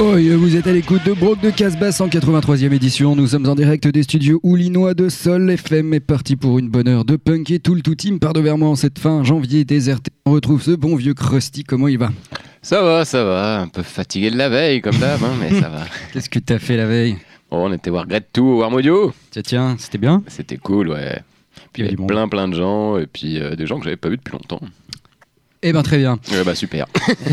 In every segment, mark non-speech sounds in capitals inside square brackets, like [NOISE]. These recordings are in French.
Oh, vous êtes à l'écoute de Brock de Casbah 183e édition. Nous sommes en direct des studios Oulinois de Sol FM est parti pour une bonne heure de punk et tout le tout team part de en cette fin janvier déserté. On retrouve ce bon vieux Krusty. Comment il va? Ça va, ça va. Un peu fatigué de la veille, comme d'hab, hein, mais ça va. [LAUGHS] Qu'est-ce que t'as fait la veille? Bon, on était voir Grette tout au Warm Audio. Tiens, tiens, c'était bien? C'était cool, ouais. Puis il y avait plein, plein de gens, et puis euh, des gens que j'avais pas vus depuis longtemps. Eh ben très bien. Ouais, bah super.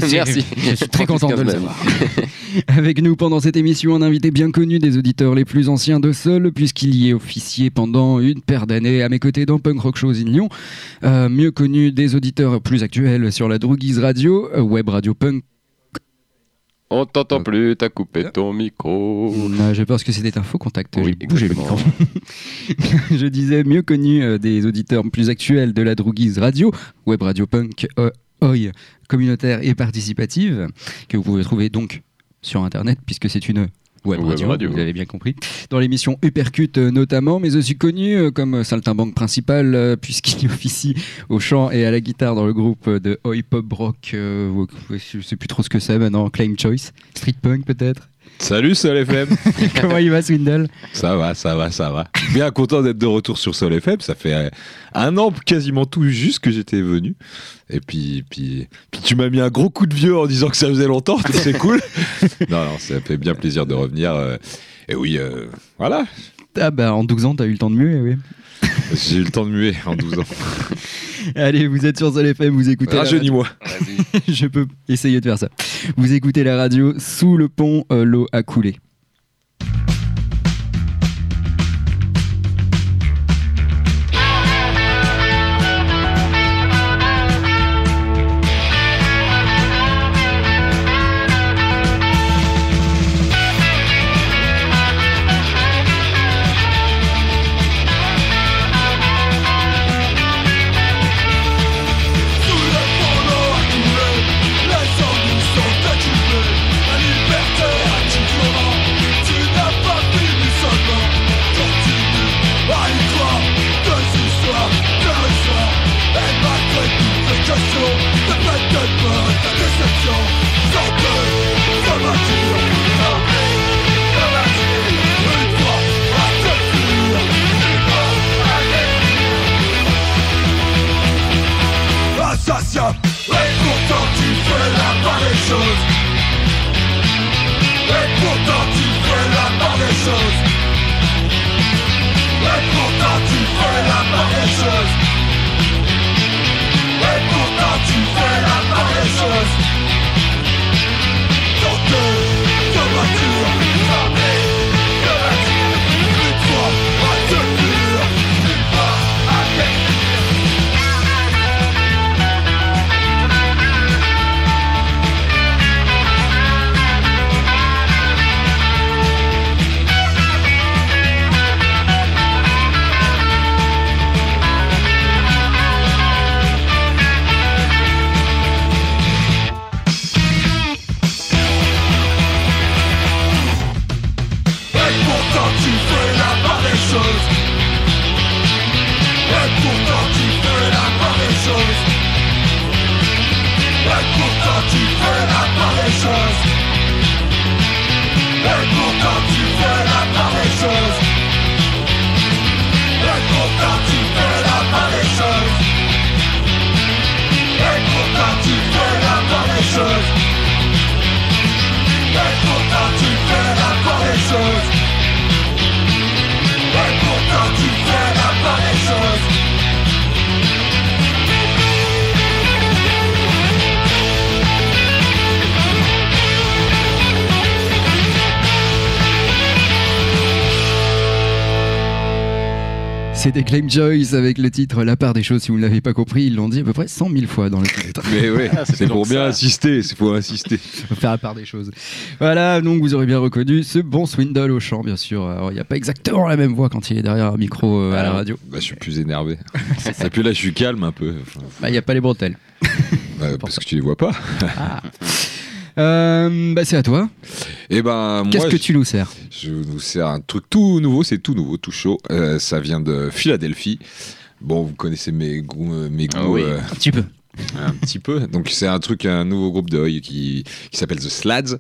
Merci. [LAUGHS] Je suis très content de le savoir. [LAUGHS] Avec nous pendant cette émission, un invité bien connu des auditeurs les plus anciens de Sol, puisqu'il y est officié pendant une paire d'années à mes côtés dans Punk Rock Shows in Lyon. Euh, mieux connu des auditeurs plus actuels sur la Droguise Radio, euh, web radio punk. On t'entend plus, t'as coupé ton micro. Euh, J'ai peur que c'était un faux contact. Oui, J'ai bougé le micro. [LAUGHS] Je disais mieux connu euh, des auditeurs plus actuels de la Droguise Radio, web radio punk, euh, oi, communautaire et participative, que vous pouvez trouver donc sur Internet, puisque c'est une web Web radio, radio. vous avez bien compris, dans l'émission Uppercut euh, notamment, mais aussi connu euh, comme saltimbanque principal, euh, [LAUGHS] puisqu'il officie au chant et à la guitare dans le groupe de oi pop rock, euh, je sais plus trop ce que c'est maintenant, Claim Choice, street punk peut-être? Salut Sol FM [LAUGHS] Comment il va Swindle? Ça va, ça va, ça va. Bien content d'être de retour sur Sol FM. Ça fait euh, un an quasiment tout juste que j'étais venu. Et puis, puis, puis tu m'as mis un gros coup de vieux en disant que ça faisait longtemps. C'est cool. [LAUGHS] non, non, ça fait bien plaisir de revenir. euh, et oui, euh, voilà. Ah bah en 12 ans t'as eu le temps de muer, oui. [LAUGHS] J'ai eu le temps de muer en 12 ans. [LAUGHS] Allez, vous êtes sur Sol FM, vous écoutez. Rajeunis-moi. [LAUGHS] Je peux essayer de faire ça. Vous écoutez la radio sous le pont, euh, l'eau a coulé. C'était Claim Joyce avec le titre La part des choses. Si vous ne l'avez pas compris, ils l'ont dit à peu près 100 000 fois dans le titre. Mais ouais, Ah, c'est pour bien ça. insister, c'est pour insister. Faut [LAUGHS] faire la part des choses. Voilà, donc vous aurez bien reconnu ce bon Swindle au chant, bien sûr. Alors, il n'y a pas exactement la même voix quand il est derrière un micro euh, à la Ah. radio. Bah, je suis plus énervé. [LAUGHS] Et puis là, je suis calme un peu. Enfin, Bah, Il n'y a pas les bretelles. bah, parce que tu les vois pas. Euh, bah, c'est à toi. Et ben, Qu'est-ce moi, que je- tu nous sers Je vous sers un truc tout nouveau, c'est tout nouveau, tout chaud. Euh, ça vient de Philadelphie. Bon, vous connaissez mes goûts, euh, mes goûts Ah oui. euh, Un petit peu. Un petit peu. Donc c'est un truc, un nouveau groupe de oi qui, s'appelle The Slads.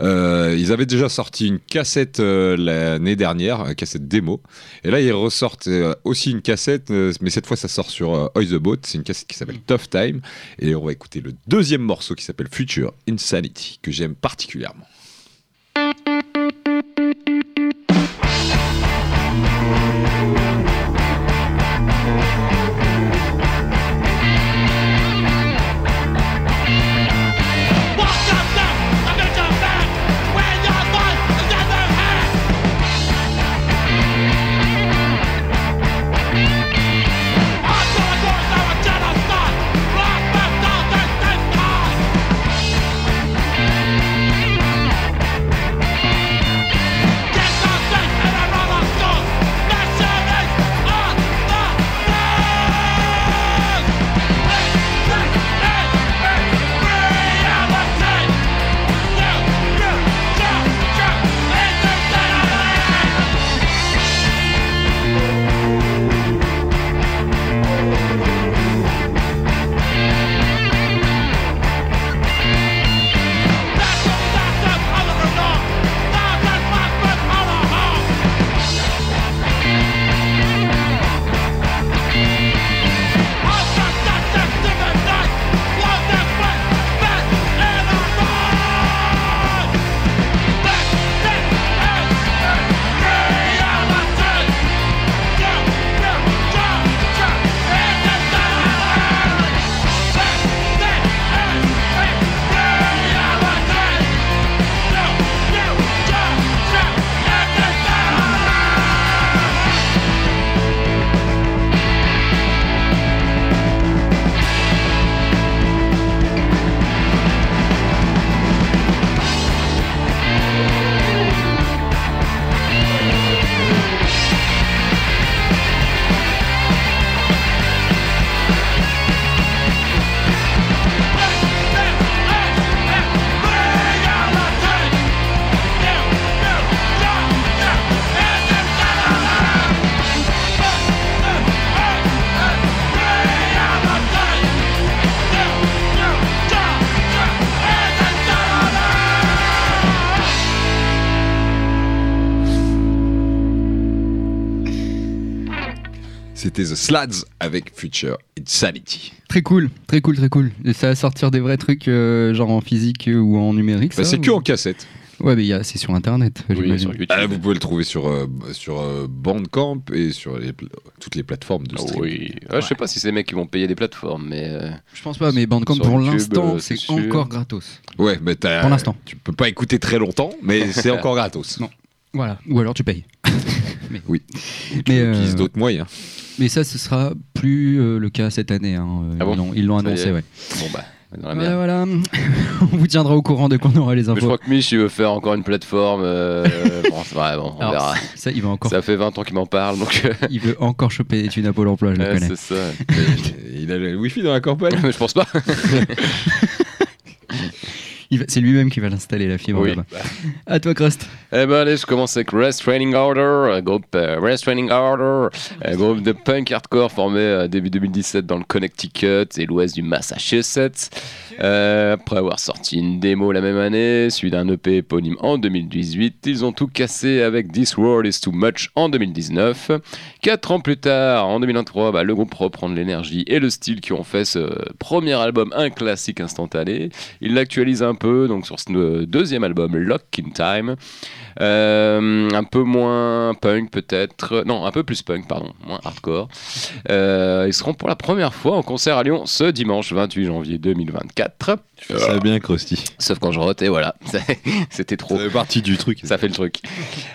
Euh, ils avaient déjà sorti une cassette euh, l'année dernière, une cassette démo. Et là ils ressortent euh, aussi une cassette, mais cette fois ça sort sur Oi the Boat. C'est une cassette qui s'appelle Tough Time. Et on va écouter le deuxième morceau qui s'appelle Future Insanity, que j'aime particulièrement. C'était The Slads avec Future Insanity. Très cool, très cool, très cool. Et ça va sortir des vrais trucs, euh, genre en physique ou en numérique. Bah, c'est ou- que en cassette. Ouais, mais il y a- c'est sur internet. Oui, sur YouTube. Ah, vous pouvez le trouver sur, euh, sur euh, Bandcamp et sur les toutes les plateformes de Ah streaming. oui. Ouais, Je sais pas si c'est les mecs qui vont payer des plateformes, mais. euh, Je pense pas, mais Bandcamp pour l'instant, euh, c'est encore gratos. Ouais, mais t'as- Pour l'instant. Tu peux pas écouter très longtemps, mais c'est [LAUGHS] encore gratos. Non. Voilà. Ou alors tu payes. [LAUGHS] Oui. Mais, euh, d'autres moyens. mais ça, ce sera plus euh, le cas cette année. hein. Euh, Ah bon ils l'ont- annoncé, ouais. Bon bah, dans la Voilà, merde. voilà. [LAUGHS] On vous tiendra au courant dès qu'on aura les Mais je infos. crois que Mich, il veut faire encore une plateforme. euh, [LAUGHS] bon, c'est vrai, bon, on Alors, verra. ça, il va encore, Ça fait 20 ans qu'il m'en parle, donc. [LAUGHS] il veut encore choper des thunes à Pôle Emploi, je le ouais, connais. c'est ça. Il a le wifi dans la campagne. Mais je pense pas. C'est lui-même qui va l'installer la fibre Oui. À toi, Crust. Eh ben allez, je commence avec Rest Training Order, un groupe euh, Rest Training Order, groupe de punk hardcore formé euh, début 2017 dans le Connecticut et l'ouest du Massachusetts. Euh, après avoir sorti une démo la même année, suivi d'un EP éponyme en 2018, ils ont tout cassé avec This World is Too Much en 2019. Quatre ans plus tard, en 2023, bah, le groupe reprend de l'énergie et le style qui ont fait ce premier album un classique instantané. Il l'actualise un peu donc sur ce euh, deuxième album Lock in Time. Euh, un peu moins punk peut-être, non un peu plus punk pardon, moins hardcore. Euh, ils seront pour la première fois en concert à Lyon ce dimanche 28 janvier 2024. Ça bien, Krusty. Sauf quand je rote et voilà, [LAUGHS] c'était trop. Ça fait partie du truc. Ça fait le truc.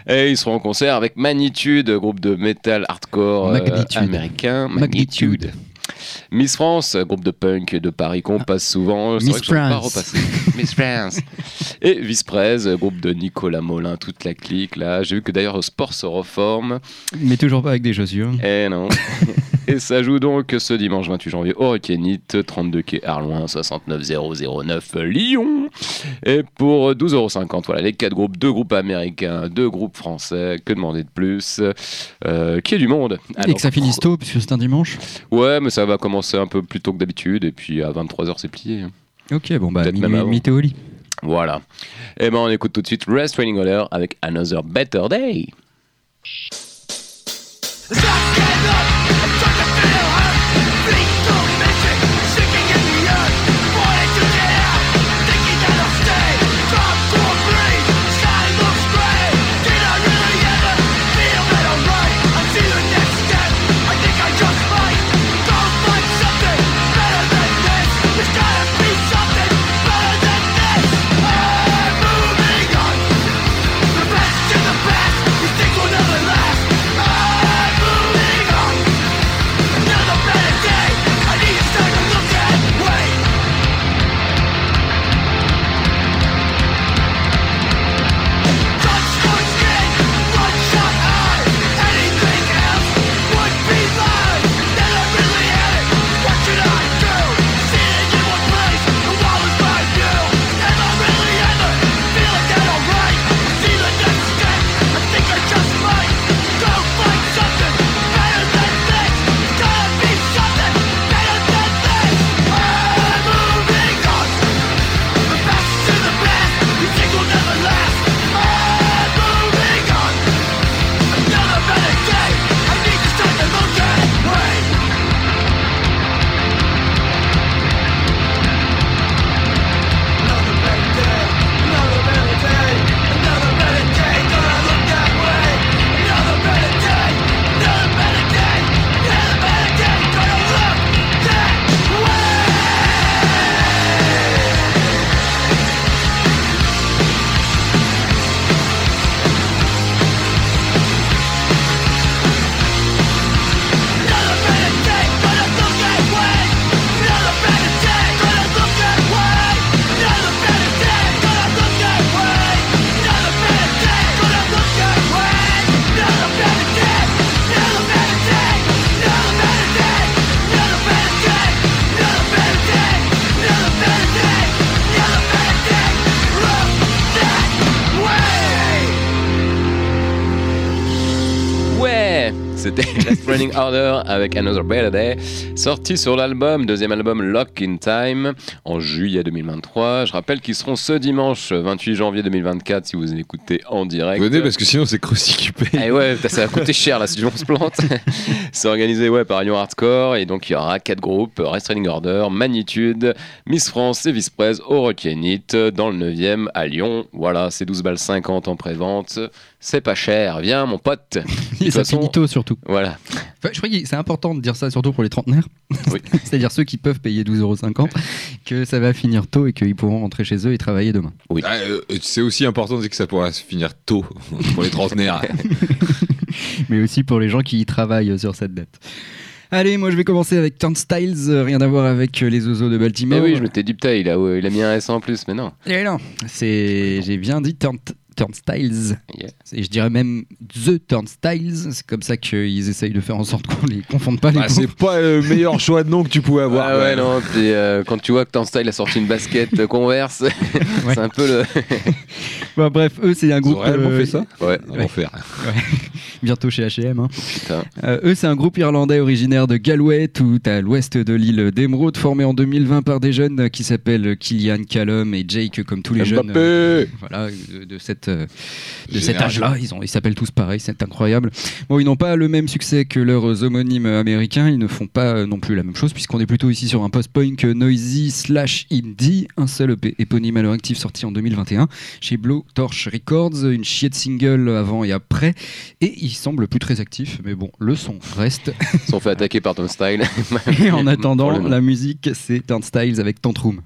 Et ils seront en concert avec Magnitude, groupe de metal hardcore euh, Magnitude. américain. Magnitude. Miss France, groupe de punk de Paris qu'on passe souvent. Miss vrai que pas France. repasser. [LAUGHS] Miss France. Et Visprez, groupe de Nicolas Molin, toute la clique là. J'ai vu que d'ailleurs Sport se reforme. Mais toujours pas avec des chaussures. Eh non. [LAUGHS] [LAUGHS] Et ça joue donc ce dimanche 28 janvier au Requenite, 32 quai Arloin, 69009 Lyon. Et pour 12,50€, voilà, les quatre groupes, deux groupes américains, deux groupes français, que demander de plus Euh, Qui est du monde Et que ça finisse tôt, puisque c'est un dimanche. Ouais, mais ça va commencer un peu plus tôt que d'habitude, et puis à 23h c'est plié. Ok, bon bah, Peut-être même minuit, avant. mytho au lit. Voilà. Et ben on écoute tout de suite Rest Training Order avec Another Better Day. C'était Last [LAUGHS] Running Order avec Another Better Day, sorti sur l'album, deuxième album Lock in Time, en juillet 2023. Je rappelle qu'ils seront ce dimanche 28 janvier 2024 si vous écoutez en direct. Venez parce que sinon c'est Krusty qui paye. Eh ouais, ça va coûter cher là si on se plante. [LAUGHS] C'est organisé ouais, par Lyon Hardcore et donc il y aura quatre groupes Rest Training Order, Magnitude, Miss France et Visprez au Rockenit dans le 9e à Lyon. Voilà, c'est 12 balles 50 en pré-vente. C'est pas cher, viens mon pote. [LAUGHS] Et ça façon- finit tôt surtout. Voilà. Enfin, je crois que c'est important de dire ça surtout pour les trentenaires. [LAUGHS] Oui. C'est-à-dire ceux qui peuvent payer 12,50€, que ça va finir tôt et qu'ils pourront rentrer chez eux et travailler demain. Ah, euh, c'est aussi important de dire que ça pourra se finir tôt [LAUGHS] pour les trentenaires. mais aussi pour les gens qui y travaillent sur cette date. Allez, moi je vais commencer avec Turnstiles, euh, rien à voir avec euh, les oiseaux de Mais Baltimore. oui, je m'étais dit, putain, il a, il a mis un S en plus, mais non. Eh non, c'est, j'ai bien dit turn- Turnstiles. Yeah. Et je dirais même The Turnstiles. C'est comme ça qu'ils essayent de faire en sorte qu'on les confonde pas les Ah, c'est pas le meilleur choix de nom que tu pouvais avoir. Ah quand ouais, non, puis euh, quand tu vois que Turnstile a sorti une basket [LAUGHS] Converse, [LAUGHS] c'est un peu le. [LAUGHS] Bon, bref, eux c'est un Ils groupe ont réellement euh, fait ça? Ouais, On va faire. bientôt chez H&M. hein. Euh, eux, c'est un groupe irlandais originaire de Galway, tout à l'ouest de l'île d'Emeraude, formé en 2020 par des jeunes qui s'appellent Killian Callum et Jake, comme tous les jeunes. Mbappé euh, voilà, de, de cette cette, euh, de cet âge-là. Ils, ont- ils s'appellent tous pareil, c'est incroyable. Bon, ils n'ont pas le même succès que leurs homonymes américains. Ils ne font pas euh, non plus la même chose, puisqu'on est plutôt ici sur un post-punk noisy slash indie. Un seul EP éponyme à leur actif sorti en 2021 chez Blowtorch Records. Une chier de single avant et après. Et ils semblent plus très actifs, mais bon, le son reste. Ils sont fait attaquer par style. [LAUGHS] Et en [LAUGHS] attendant, la musique, c'est Turnstiles avec Tantrum.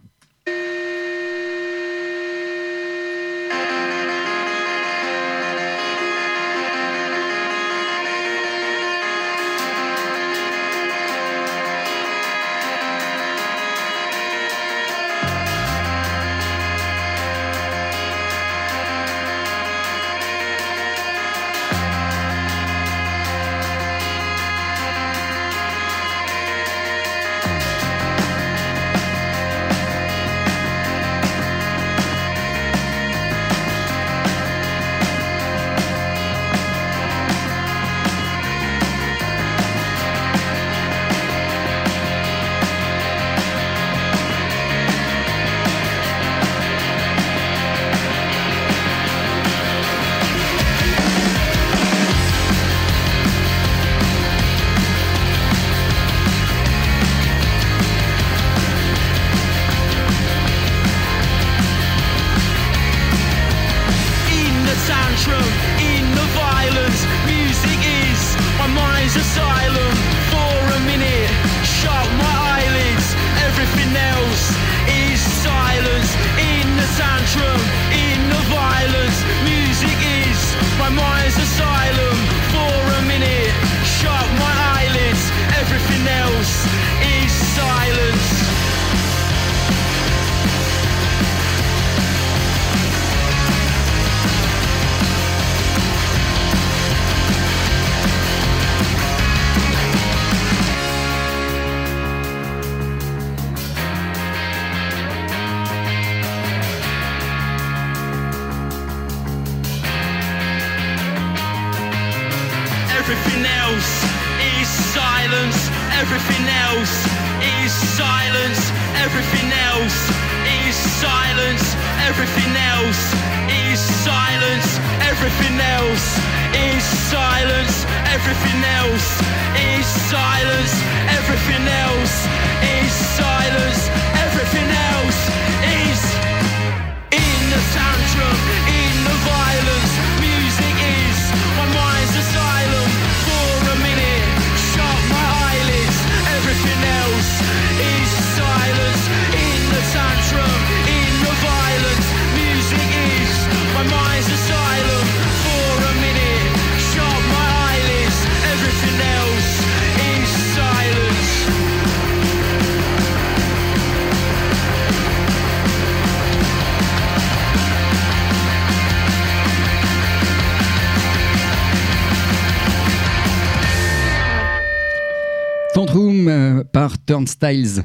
Turnstiles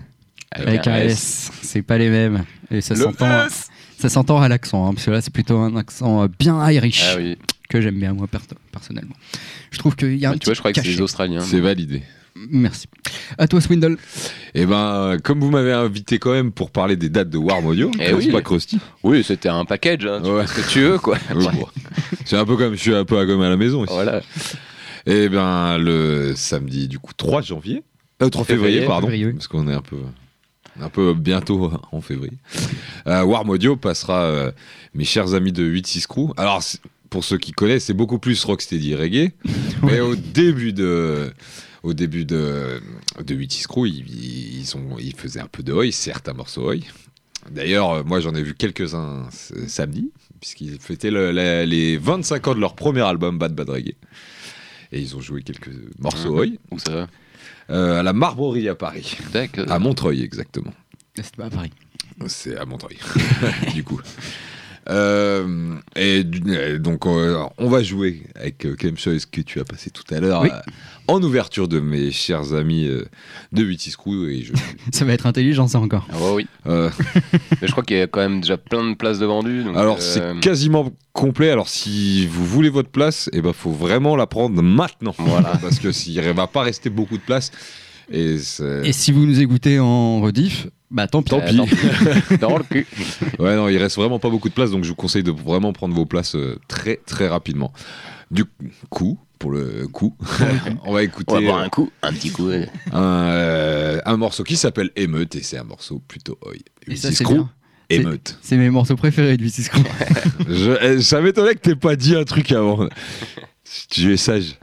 avec un un S. C'est pas les mêmes. Et ça s'entend. Ça s'entend à l'accent, hein, parce que là c'est plutôt un accent euh, bien Irish Ah oui. que j'aime bien moi per- personnellement. Je trouve qu'il y a un Ah, tu vois, je crois que c'est les Australiens. C'est validé. Merci. À toi Swindle. Et ben, comme vous m'avez invité quand même pour parler des dates de Warm Audio, Eh c'est oui. pas Krusty? Oui, c'était un package. Hein, tu Ouais. fais ce que tu veux, quoi. [LAUGHS] Oui, bon. C'est un peu comme je suis un peu à gomme à la maison aussi. Voilà. Et ben, le samedi, du coup, 3 janvier. Euh, 3 février, Février, pardon. février, oui. Parce qu'on est un peu. Un peu bientôt en février. Euh, Warm Audio passera euh, mes chers amis de 8-6 Crew. Alors, pour ceux qui connaissent, c'est beaucoup plus rocksteady reggae. [LAUGHS] Mais au début de. Au début de, de 8 Crew, ils, ils, ont, ils faisaient un peu de oi, certes un morceau oi. D'ailleurs, euh, moi j'en ai vu quelques-uns ce- samedi, puisqu'ils fêtaient le- la- les 25 ans de leur premier album Bad Bad Reggae. Et ils ont joué quelques morceaux va Euh, à la Marbrerie à Paris. À Montreuil, exactement. C'est pas pareil. C'est à Montreuil, [LAUGHS] du coup. Euh, et euh, donc, euh, on va jouer avec euh, Clem Choice que tu as passé tout à l'heure Oui. en ouverture de mes chers amis de 8 Crew. Et je, [LAUGHS] Ça va être intelligent ça encore. Ah ouais, oui. [LAUGHS] euh, Mais je crois qu'il y a quand même déjà plein de places de vendues. donc, alors, euh, c'est quasiment complet. Alors, si vous voulez votre place, il ben, faut vraiment la prendre maintenant. Voilà. [LAUGHS] Parce que s'il ne va pas rester beaucoup de place. Et si vous nous écoutez en rediff, Bah tant pis. Tant pis. [LAUGHS] Dans le cul. Ouais, non, il reste vraiment pas beaucoup de place, donc je vous conseille de vraiment prendre vos places euh, très très rapidement. Du coup, pour le coup, [LAUGHS] on va écouter On va boire euh, un coup, un petit coup. ouais. un, euh, un morceau qui s'appelle Émeute et c'est un morceau plutôt oi. Et ça, Ulysses c'est Crew, bien. C'est- Émeute. C'est mes morceaux préférés de Ulysses Crew. Je, euh, ça m'étonnait que t'aies pas dit un truc avant. Tu es sage.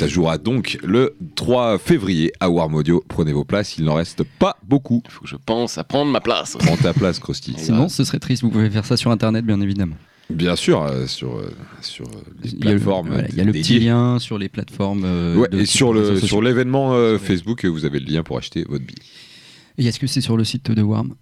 Ça jouera donc le 3 février à Warm Audio. Prenez vos places, il n'en reste pas beaucoup. Faut que je pense à prendre ma place. Prends ta place, Krusty. Sinon, ce serait triste. Vous pouvez faire ça sur Internet, bien évidemment. Bien sûr, euh, sur, euh, sur euh, les Il y a le, plateformes. voilà, il y a le petit dédiées. lien sur les plateformes. euh, Ouais, de et sur le sur l'événement euh, Facebook, vous avez le lien pour acheter votre billet. Et est-ce que c'est sur le site de Warm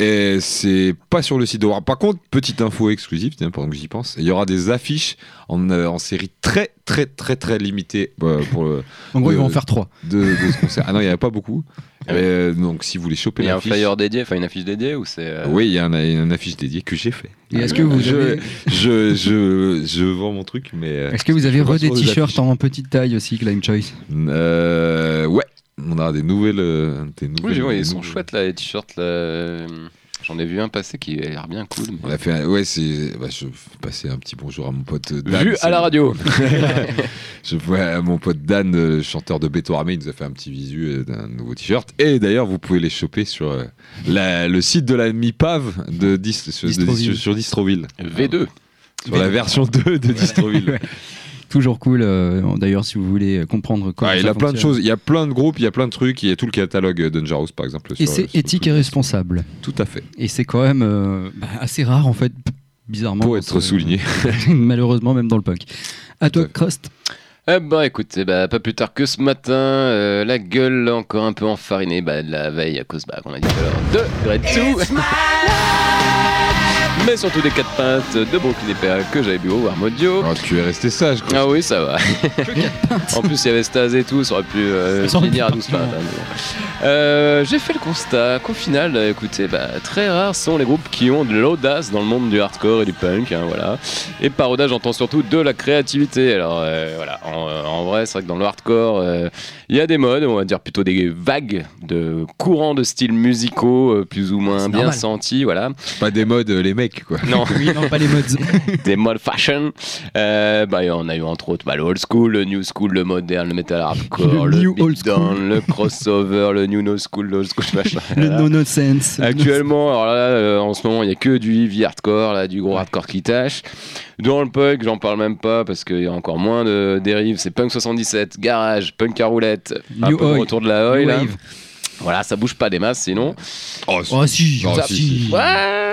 Et c'est pas sur le site de War. Par contre, petite info exclusive, tiens, pendant que j'y pense, il y aura des affiches en, euh, en série très très très très limitée euh, pour le, [LAUGHS] En gros, ils vont en faire trois. de, de ce concert. Ah non, il n'y en a pas beaucoup. Ah ouais. Euh, donc si vous voulez choper Il y a un l'affiche, flyer dédié, enfin une affiche dédiée ou c'est. euh, oui, il y a un, une affiche dédiée que j'ai fait. Et est-ce que vous je, avez, je, je, je vends mon truc, mais euh, est-ce que vous avez re des t-shirts en petite taille aussi, Climb Choice? Euh, ouais, on a des nouvelles, euh, des nouvelles. Oui, vois, ils sont chouettes là, les t-shirts là. J'en ai vu un passer qui a l'air bien cool. On a fait, un- ouais, c'est, bah, je vais passer un petit bonjour à mon pote Dan. Vu à la radio. [LAUGHS] Je vois mon pote Dan, euh, chanteur de Béton Armé, il nous a fait un petit visu euh, d'un nouveau t-shirt. Et d'ailleurs, vous pouvez les choper sur euh, la- le site de la MIPAV de Dis- sur, de- Distroville. sur Distroville. V2. Sur la version 2 de Distroville. Ouais. [LAUGHS] Toujours cool. euh, D'ailleurs, si vous voulez comprendre comment. Ah, il a plein de choses, il y a plein de groupes, il y a plein de trucs, il y a tout le catalogue Dangerous par exemple. Et c'est éthique et responsable. Tout à fait. Et c'est quand même euh, bah, assez rare en fait, bizarrement. Pour être souligné. [LAUGHS] Malheureusement, même dans le punk. À toi. Crust. Eh bah écoutez, bah, pas plus tard que ce matin, euh, la gueule encore un peu enfarinée bah, de la veille à cause, bah, qu'on a dit tout à l'heure, de Grade 2. Mais surtout des 4 pintes de Brooklyn EPA que j'avais bu au Warm Audio. Oh, tu es resté sage, quoi. Ah oui, ça va. en plus, il y avait Stase et tout, ça aurait pu euh, finir à 12 partir. pintes. hein. Euh, J'ai fait le constat qu'au final, euh, écoutez, bah, très rares sont les groupes qui ont de l'audace dans le monde du hardcore et du punk. hein, voilà. Et par audace, j'entends surtout de la créativité. Alors euh, voilà, en, euh, en vrai, c'est vrai que dans le hardcore, euh, il y a des modes, on va dire plutôt des vagues de courants de styles musicaux euh, plus ou moins bien normal. sentis. Voilà. Pas des modes, les mecs, quoi. Non. Oui, non, pas les mods. [LAUGHS] des modes fashion. Euh, bah, on a eu entre autres bah, le old school, le new school, le moderne, le metal hardcore, Le le, le crossover, le new no school, le old school machin. [LAUGHS] Le Voilà. no-no-sense. Actuellement, alors là, euh, en ce moment, il n'y a que du heavy hardcore, là, du gros hardcore qui tâche. Dans le punk, j'en parle même pas parce qu'il y a encore moins de dérives. C'est punk 77, garage, punk à roulette, un peu de Oi. retour de la oi, New là. Wave. Voilà, ça bouge pas des masses sinon. Oh, Oh si, Oh, si, si. si. Ouais.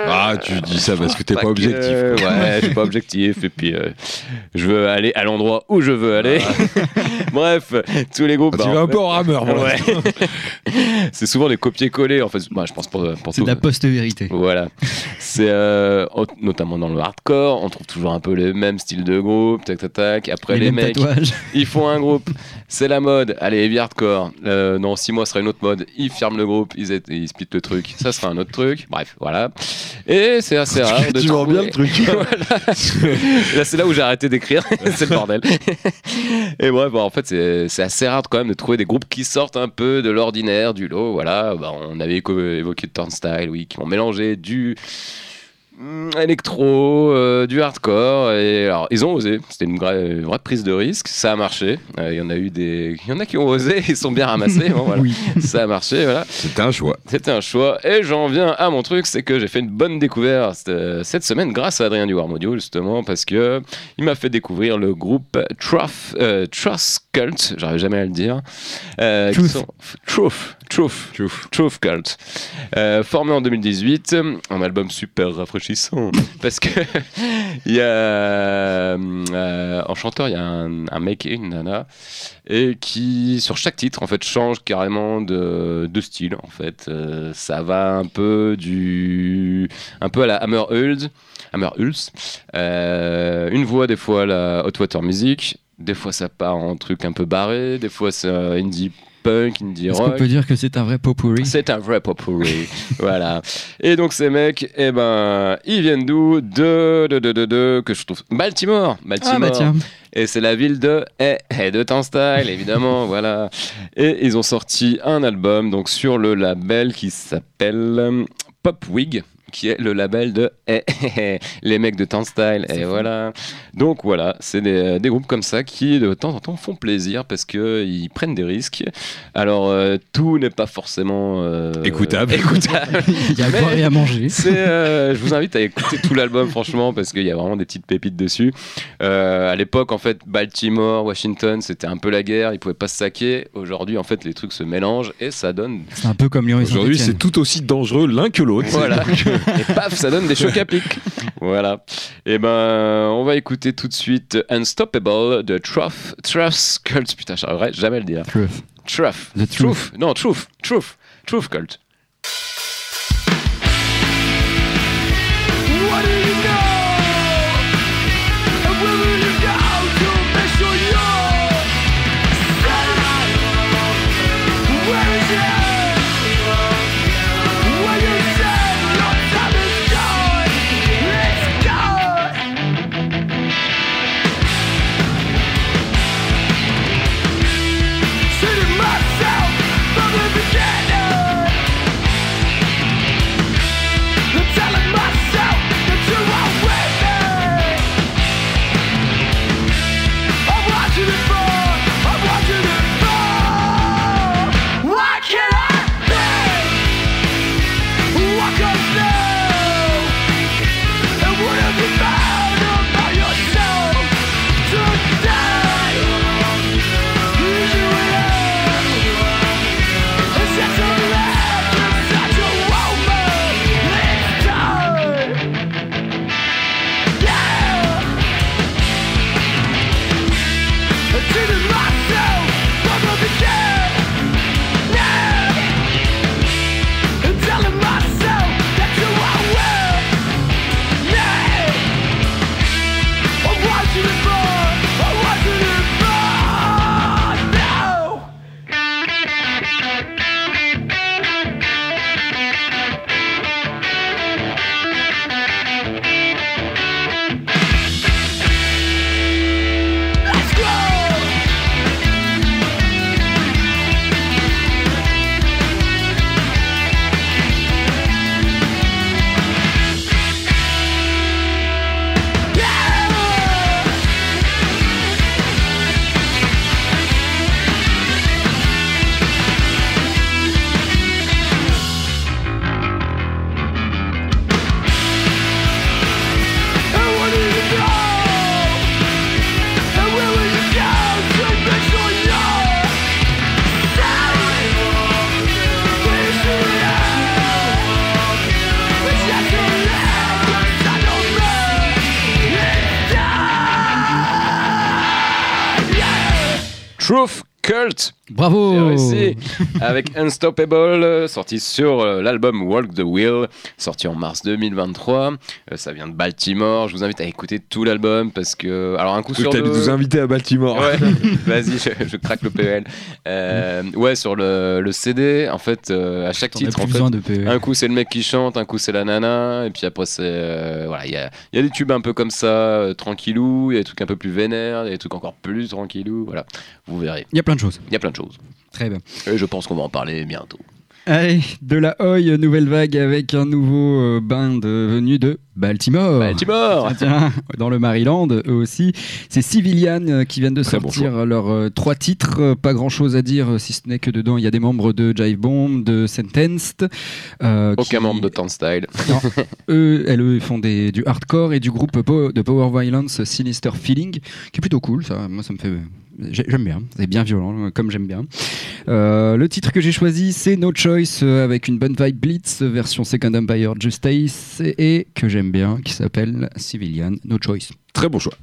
Ah, tu dis ça parce que t'es pas, objectif. quoi. Ouais, je suis pas objectif. Et puis, euh, je veux aller à l'endroit où je veux aller. [LAUGHS] Bref, tous les groupes. Ah, tu bah, vas un fait- peu en rameur. Ouais. [LAUGHS] c'est souvent des copier-coller. En fait, bah, je pense pour, pour C'est de la post-vérité. Voilà. C'est euh, notamment dans le hardcore, on trouve toujours un peu les mêmes styles de groupe, tac tac tac. Après les, mecs, tatouages. ils font un groupe, c'est la mode. Allez, heavy hardcore. Euh, dans 6 mois, ce sera une autre mode. Ils ferment le groupe, ils, est- ils le truc. Ça sera un autre truc. Bref, voilà. Et c'est assez rare. de tu trouver- bien le truc. [LAUGHS] Là, c'est là où j'ai arrêté d'écrire. [LAUGHS] c'est le bordel. Et bref, bon, en fait, c'est assez rare quand même de trouver des groupes qui sortent un peu de l'ordinaire, du lot. Voilà, Bah, on avait évoqué Turnstile, oui, qui ont mélangé du électro, euh, du hardcore. Et alors, ils ont osé. C'était une vraie, une vraie prise de risque. Ça a marché. Euh, Il y en a eu des, il y en a qui ont osé. [LAUGHS] Ils sont bien ramassés. Bon, voilà. Oui. Ça a marché. Voilà. C'était un choix. C'était un choix. Et j'en viens à mon truc, c'est que j'ai fait une bonne découverte euh, cette semaine grâce à Adrien du Warm Audio, justement, parce que il m'a fait découvrir le groupe Truff, euh, Trust Cult, j'arrive jamais à le dire. Truth. sont- Truth. Truth. Truth Cult. Formé en 2018, un album super rafraîchissant. [LAUGHS] parce que [LAUGHS] il y a euh, en chanteur, il y a un, un mec et une nana et qui sur chaque titre en fait change carrément de, style en fait. Euh, ça va un peu du un peu à la Hammer Hulz Hammer Hulz Euh, une voix des fois à la Hot Water Music. Des fois ça part en truc un peu barré. Des fois c'est euh, indie punk indie rock peut dire que c'est un vrai potpourri c'est un vrai potpourri. [LAUGHS] voilà. Et donc ces mecs, eh ben, ils viennent d'où? De, de, de, de, de, que je trouve Baltimore. Baltimore. Ah bah tiens. Et c'est la ville de eh, eh, de Turnstile, évidemment, [LAUGHS] voilà. Et ils ont sorti un album donc sur le label qui s'appelle euh, Popwig qui est le label de [LAUGHS] eh, eh, eh, les mecs de Turnstile et voilà donc voilà c'est des, des groupes comme ça qui de temps en temps font plaisir parce que ils prennent des risques alors euh, tout n'est pas forcément euh, Écoutable. [LAUGHS] écoutable [LAUGHS] Il y a à boire et à manger. c'est, euh, je vous invite à écouter tout l'album, franchement, parce qu'il y a vraiment des petites pépites dessus. Euh, à l'époque, en fait, Baltimore, Washington, c'était un peu la guerre, ils pouvaient pas se saquer. Aujourd'hui, en fait, les trucs se mélangent et ça donne. C'est un peu comme Lyon et Aujourd'hui, c'est tout aussi dangereux l'un que l'autre. Voilà. Et paf, ça donne des chocs à pic. Voilà. Et ben, on va écouter tout de suite Unstoppable de Truff, Truff Cult. Putain, j'arriverai jamais à le dire. Truth. Truff. The Truth. Non, Truth. Truth. Truth Cult. Avec Unstoppable, euh, sorti sur euh, l'album Walk the Wheel, sorti en mars 2023. Euh, ça vient de Baltimore. Je vous invite à écouter tout l'album parce que. Alors, un coup Tu sur allais deux. nous inviter à Baltimore. Ouais, [LAUGHS] vas-y, je, je craque le PL. Euh, ouais, sur le, le CD, en fait, euh, à chaque titre, en fait, besoin de PE. un coup c'est le mec qui chante, un coup c'est la nana, et puis après c'est. euh, voilà, il y a, il y a des tubes un peu comme ça, euh, tranquillou, il y a des trucs un peu plus vénères, il y a des trucs encore plus tranquillou, voilà, vous verrez. Il y a plein de choses. Il y a plein de choses. Très bien. Et je pense qu'on va en parler bientôt. Allez, de la Oi, nouvelle vague avec un nouveau euh, band euh, venu de Baltimore. Baltimore Tiens, dans le Maryland, eux aussi. C'est Civilian euh, qui viennent de Très bon sortir leurs euh, trois titres. Euh, Pas grand chose à dire, si ce n'est que dedans, il y a des membres de Jive Bomb, de Sentenced. euh, Aucun qui- membre de Turnstile. [LAUGHS] eux, elles, eux, font des, du hardcore et du groupe po- de Power Violence Sinister Feeling, qui est plutôt cool. Ça, moi, ça me fait. j'ai- J'aime bien, c'est bien violent, comme j'aime bien. Euh, le titre que j'ai choisi, c'est No Choice, avec une bonne vibe Blitz, version Second Empire Justice, et que j'aime bien, qui s'appelle Civilian No Choice. Très bon choix.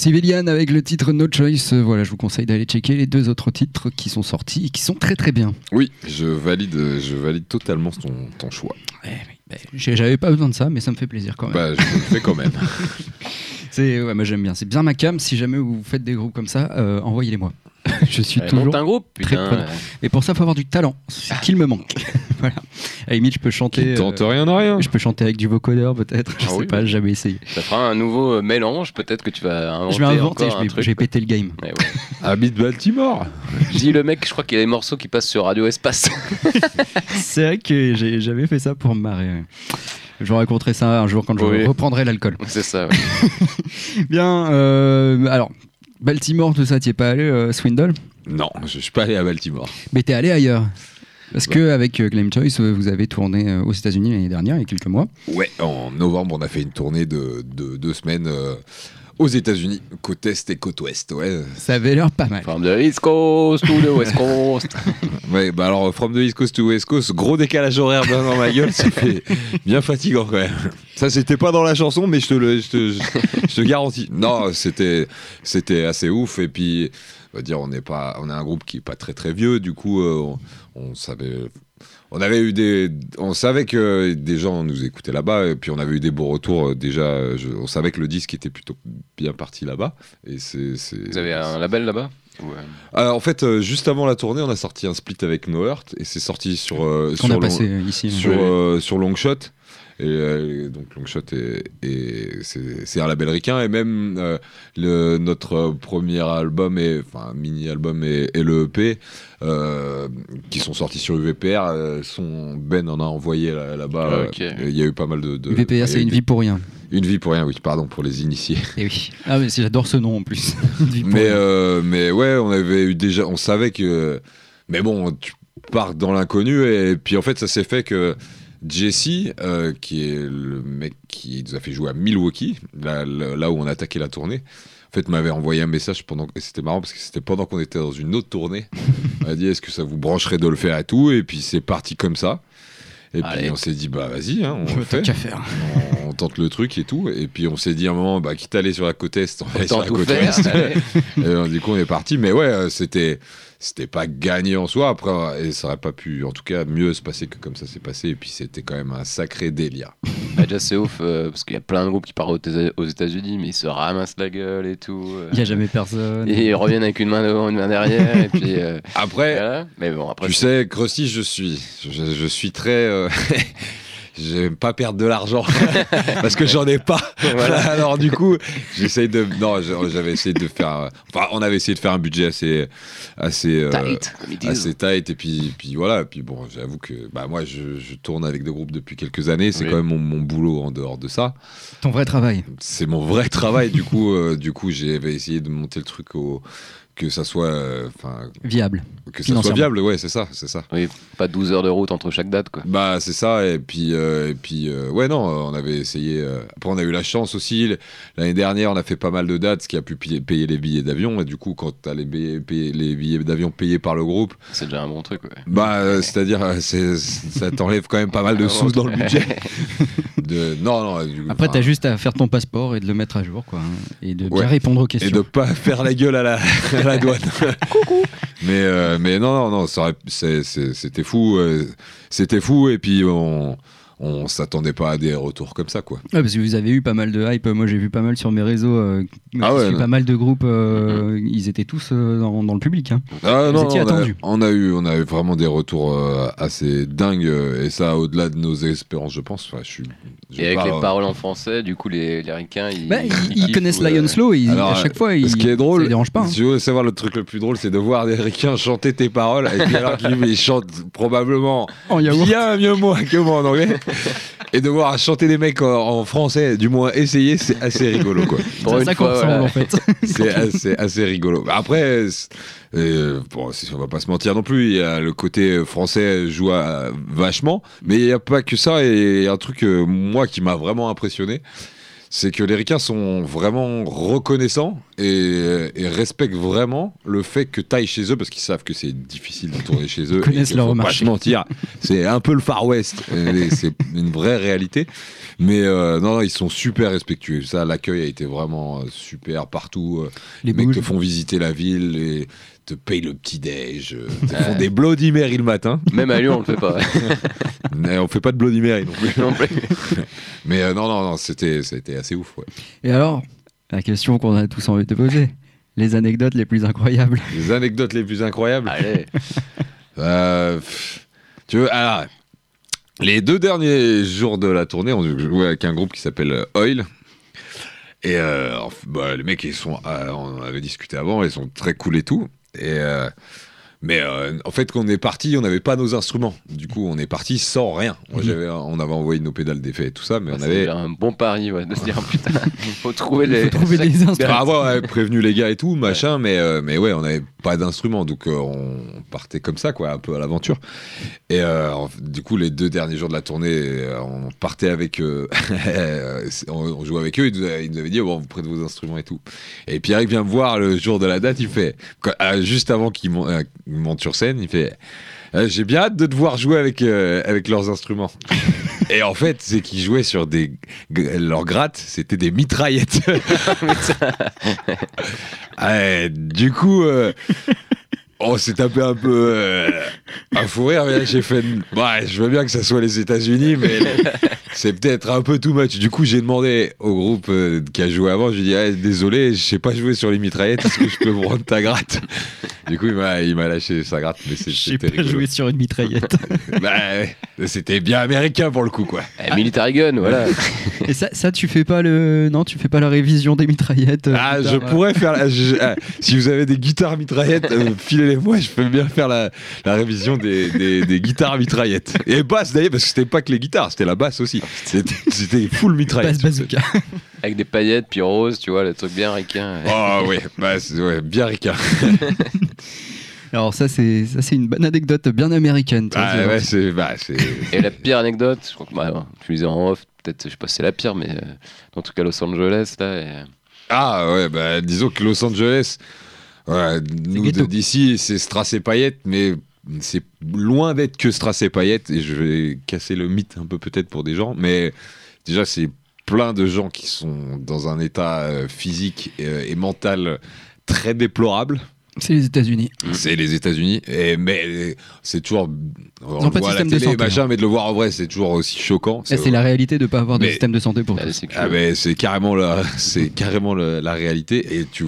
Civilian avec le titre No Choice. Euh, Voilà, je vous conseille d'aller checker les deux autres titres qui sont sortis et qui sont très très bien. Oui, je valide, je valide totalement ton, ton choix. J'ai- J'avais pas besoin de ça, mais ça me fait plaisir quand même. Bah, je le fais quand même. [LAUGHS] C'est ouais, moi j'aime bien. C'est bien ma cam. Si jamais vous faites des groupes comme ça, euh, envoyez-les-moi. [LAUGHS] je suis toujours. monte un groupe, très putain. prenant. Et pour ça, faut avoir du talent, ce qu'il me manque. [LAUGHS] voilà. À la limite, je peux chanter. Qui tente euh, rien en rien. je peux chanter avec du vocodeur peut-être. Je Ah sais oui, pas, jamais essayé. Ça fera un nouveau euh, mélange, peut-être que tu vas inventer je vais inventer. encore Je un vais, je péter le game. Ouais, [LAUGHS] ouais. Habite Baltimore. Dis le mec, je crois qu'il y a des morceaux qui passent sur Radio Espace. C'est vrai que j'ai- j'avais fait ça pour me marrer. ouais. Je vous raconterai ça un jour quand je Oui. reprendrai l'alcool. C'est ça. ouais. Bien. euh, alors, Baltimore, tout ça, t'y es pas allé, euh, Swindle? Non, je suis pas allé à Baltimore. Mais t'es allé ailleurs. Parce que avec euh, Claim Choice, euh, vous avez tourné aux États-Unis l'année dernière, il y a quelques mois. Ouais, en novembre, on a fait une tournée de, de deux semaines aux États-Unis, côte est et côte ouest. Ouais, Ça avait l'air pas mal. From the East Coast to the West Coast. [LAUGHS] ouais bah alors, from the East Coast to West Coast, gros décalage horaire bien dans ma gueule, ça fait bien fatigant quand même. Ça, c'était pas dans la chanson, mais je te le, je te, je te garantis. Non, c'était, c'était assez ouf. Et puis, on va dire, on n'est pas, on est un groupe qui est pas très très vieux. Du coup, euh, on, on savait. On avait eu des, on savait que des gens nous écoutaient là-bas, et puis on avait eu des beaux retours euh, déjà. euh, je- on savait que le disque était plutôt bien parti là-bas, et c'est. c'est- Vous avez un label là-bas euh, Alors, en fait, euh, juste avant la tournée, on a sorti un split avec No Hurt, et c'est sorti sur euh, a Long- passé ici. sur, Oui, oui. euh, sur Longshot. Et, euh, donc Longshot est, est- c'est un label ricain et même euh, le, notre premier album et enfin mini album et, et le EP euh, qui sont sortis sur UVPR euh, sont Ben en a envoyé là- là-bas. Ah, Il y a eu pas mal de. de a c'est une vie pour rien. Une vie pour rien, oui, pardon pour les initiés. [LAUGHS] Et oui. Ah, mais j'adore ce nom en plus. [LAUGHS] Mais, euh, mais ouais, on avait eu déjà, on savait que. Mais bon, tu pars dans l'inconnu et puis en fait, ça s'est fait que Jesse, euh, qui est le mec qui nous a fait jouer à Milwaukee, là, là- où on a attaqué la tournée, en fait, m'avait envoyé un message pendant. et C'était marrant parce que c'était pendant qu'on était dans une autre tournée. Il m'a dit est-ce que ça vous brancherait de le faire et tout, et puis c'est parti comme ça. Et Allez. puis on s'est dit bah vas-y, hein, on [LAUGHS] Je le veux fait qu'à faire. on tente le truc et tout. Et puis on s'est dit à un moment, bah, quitte à aller sur la côte est, on va aller sur la côte ouest. [LAUGHS] et du coup, on est parti. Mais ouais, euh, c'était. C'était pas gagné en soi, après, euh, et ça aurait pas pu, en tout cas, mieux se passer que comme ça s'est passé. Et puis c'était quand même un sacré délire. [LAUGHS] Bah, déjà, c'est ouf euh, parce qu'il y a plein de groupes qui partent aux États- aux États-Unis, mais ils se ramassent la gueule et tout. euh. Il n'y a jamais personne. Et ils reviennent avec une main devant, une main derrière. et puis. euh, Après, voilà. Mais bon, après. tu sais, Krusty, je suis. Je, je suis très. [LAUGHS] euh, J'aime pas perdre de l'argent [LAUGHS] parce que j'en ai pas. Voilà. [LAUGHS] Alors du coup, j'essaye de. Non, je- j'avais essayé de faire. Enfin, on avait essayé de faire un budget assez, assez euh, Tight, assez tight et puis puis voilà. Et puis bon, j'avoue que bah moi, je, je tourne avec des groupes depuis quelques années. C'est Oui. quand même mon, mon boulot en dehors de ça. Ton vrai travail. C'est mon vrai [LAUGHS] travail. du coup, euh, du coup, j'avais essayé de monter le truc au que ça soit, euh, enfin, Viable. que ça soit viable. Ouais, c'est ça, c'est ça. Oui, pas 12 heures de route entre chaque date, quoi. Bah c'est ça et puis euh, et puis euh, ouais non on avait essayé euh, après on a eu la chance aussi l'année dernière on a fait pas mal de dates ce qui a pu payer les billets d'avion et du coup quand t'as les billets les billets d'avion payés par le groupe C'est déjà un bon truc, ouais. bah euh, c'est à dire ça t'enlève quand même pas mal de sous dans le budget [LAUGHS] de non non du- Après, enfin, t'as juste à faire ton passeport et de le mettre à jour, quoi. hein, Et de bien Ouais. répondre aux et questions. de pas faire la gueule à la, à [LAUGHS] la douane. [LAUGHS] Mais euh, mais non non non, c'était fou, euh, c'était fou et puis on on s'attendait pas à des retours comme ça quoi. Ouais, parce que vous avez eu pas mal de hype. Moi, j'ai vu pas mal sur mes réseaux. euh, Ah ouais, pas mal de groupes. euh, Ils étaient tous euh, dans, dans le public. hein. Ah, Vous non, étiez on, a, attendu. on a eu on a eu vraiment des retours euh, assez dingues et ça au-delà de nos espérances je pense. Enfin, je suis. je Et avec les paroles en français, du coup, les, les ricains, ils. Bah, ils, ils kiffent, connaissent. Lion Slow et ils- Alors, à chaque fois, ils, Ce qui est ça drôle, les dérange pas. hein. si tu veux savoir le truc le plus drôle, c'est de voir des ricains chanter tes paroles et puis alors qu'ils ils chantent probablement En yaourt. bien mieux moi que moi en anglais. [LAUGHS] [LAUGHS] Et de voir chanter des mecs en, en français, du moins essayer, c'est assez rigolo quoi. Pour C'est à une ça qu'on fois, ressemble voilà. en fait. [LAUGHS] C'est assez, assez rigolo. Après, euh, bon, si on va pas se mentir non plus, il y a le côté français joue à- vachement, mais il n'y a pas que ça. Et il y a un truc, euh, moi, qui m'a vraiment impressionné, c'est que les Ricains sont vraiment reconnaissants et, et respectent vraiment le fait que tu ailles chez eux parce qu'ils savent que c'est difficile de tourner chez eux. Ils connaissent et leur faut pas se mentir, c'est un peu le Far West. c'est une vraie réalité. Mais euh, non, non, ils sont super respectueux. Ça, l'accueil a été vraiment euh, super partout. euh, Les te font visiter la ville et te payent le petit déj, euh, [LAUGHS] te font des Bloody Mary le matin. Même à Lyon, on le fait pas. [LAUGHS] Mais on fait pas de Bloody Mary non plus. [LAUGHS] non plus. Mais euh, non, non, non, c'était, c'était assez ouf. Ouais. Et alors, la question qu'on a tous envie de te poser les anecdotes les plus incroyables. Les anecdotes les plus incroyables. Allez. Euh, pff, tu veux, alors, les deux derniers jours de la tournée, on jouait avec un groupe qui s'appelle Oil. Et euh, bah, les mecs, ils sont, euh, on avait discuté avant, ils sont très cool et tout. Et euh, mais euh, en fait, quand on est parti, on n'avait pas nos instruments. Du coup, on est parti sans rien. Moi, Mhm. j'avais, on avait envoyé nos pédales d'effet et tout ça, mais on C'est avait. un bon pari, ouais, de se dire putain, [LAUGHS] il faut trouver les. Faut trouver des instruments. Enfin, avoir ouais, prévenu les gars et tout, machin, mais, euh, mais ouais, on n'avait pas d'instrument, donc euh, on partait comme ça, quoi, un peu à l'aventure. Et euh, en- du coup, les deux derniers jours de la tournée, on partait avec [LAUGHS] eux, on, on jouait avec eux, ils nous, avaient, ils nous avaient dit, bon, vous prenez vos instruments et tout. Et Pierre vient me voir le jour de la date, il fait, euh, juste avant qu'il qu'il monte sur scène, il fait, Euh, j'ai bien hâte de te voir jouer avec, euh, avec leurs instruments. [LAUGHS] Et en fait, c'est qu'ils jouaient sur des. Leurs grattes, c'était des mitraillettes. [LAUGHS] [LAUGHS] Ouais, du coup, euh, on s'est tapé un peu euh, un fou rire. Mais là, j'ai fait. Ouais, je veux bien que ça soit les États-Unis, mais c'est peut-être un peu too much. Du coup, j'ai demandé au groupe euh, qui a joué avant. J'ai dit ah, désolé, je sais pas jouer sur les mitraillettes. Est-ce que je peux me rendre ta gratte? Du coup, il m'a, il m'a lâché sa gratte, mais c'est- J'ai c'était pas rigolo. joué sur une mitraillette. [LAUGHS] Bah, c'était bien américain pour le coup, quoi. Eh, Military Gun, voilà. [LAUGHS] Et ça, ça, tu fais pas le. Non, tu fais pas la révision des mitraillettes. euh, Ah, je euh. pourrais faire. la- je- ah, si vous avez des guitares mitraillettes, euh, filez-les-moi. Je peux bien faire la, la révision des, des- des guitares mitraillettes. Et basse d'ailleurs, parce que c'était pas que les guitares, c'était la basse aussi. C'était c'était full mitraillette. Basse bazooka. Avec des paillettes, puis rose, tu vois, le truc bien ricain. Oh ouais, bah, c'est- ouais, bien ricard. [LAUGHS] Alors, ça, c'est ça, c'est une bonne anecdote bien américaine. toi, Ah, ouais, c'est. Bah, c'est- Et la pire anecdote, je crois que bah, tu disais en off, peut-être, je sais pas si c'est la pire, mais euh, dans tout cas Los Angeles, là. et, euh, Ah ouais, bah, disons que Los Angeles, nous d'ici, c'est Strass et Paillettes, mais c'est loin d'être que Strass et Paillettes, et je vais casser le mythe un peu peut-être pour des gens, mais déjà c'est plein de gens qui sont dans un état euh, physique euh, et mental très déplorable. C'est les États-Unis. C'est les États-Unis, et mais c'est toujours on ont le pas de voit à la système de santé, machin, hein. mais de le voir en vrai, c'est toujours aussi choquant. C'est la réalité de pas avoir de Mais- système de santé pour la tous. Ah ben c'est carrément la [LAUGHS] c'est carrément la réalité et tu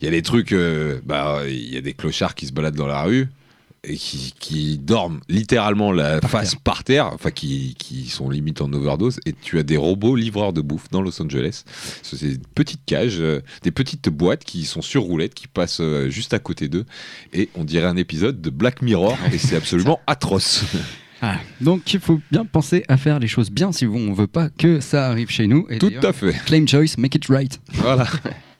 il y a des trucs euh, bah il y a des clochards qui se baladent dans la rue et qui, qui dorment littéralement la Par face par terre enfin qui, qui sont limite en overdose. Et tu as des robots livreurs de bouffe dans Los Angeles. Ce- c'est des petites cages euh, des petites boîtes qui sont sur roulettes qui passent euh, juste à côté d'eux. Et on dirait un épisode de Black Mirror et c'est absolument [LAUGHS] atroce. Ah, donc il faut bien penser à faire les choses bien si on veut pas que ça arrive chez nous. Et tout à fait. Claim choice, make it right. voilà [LAUGHS]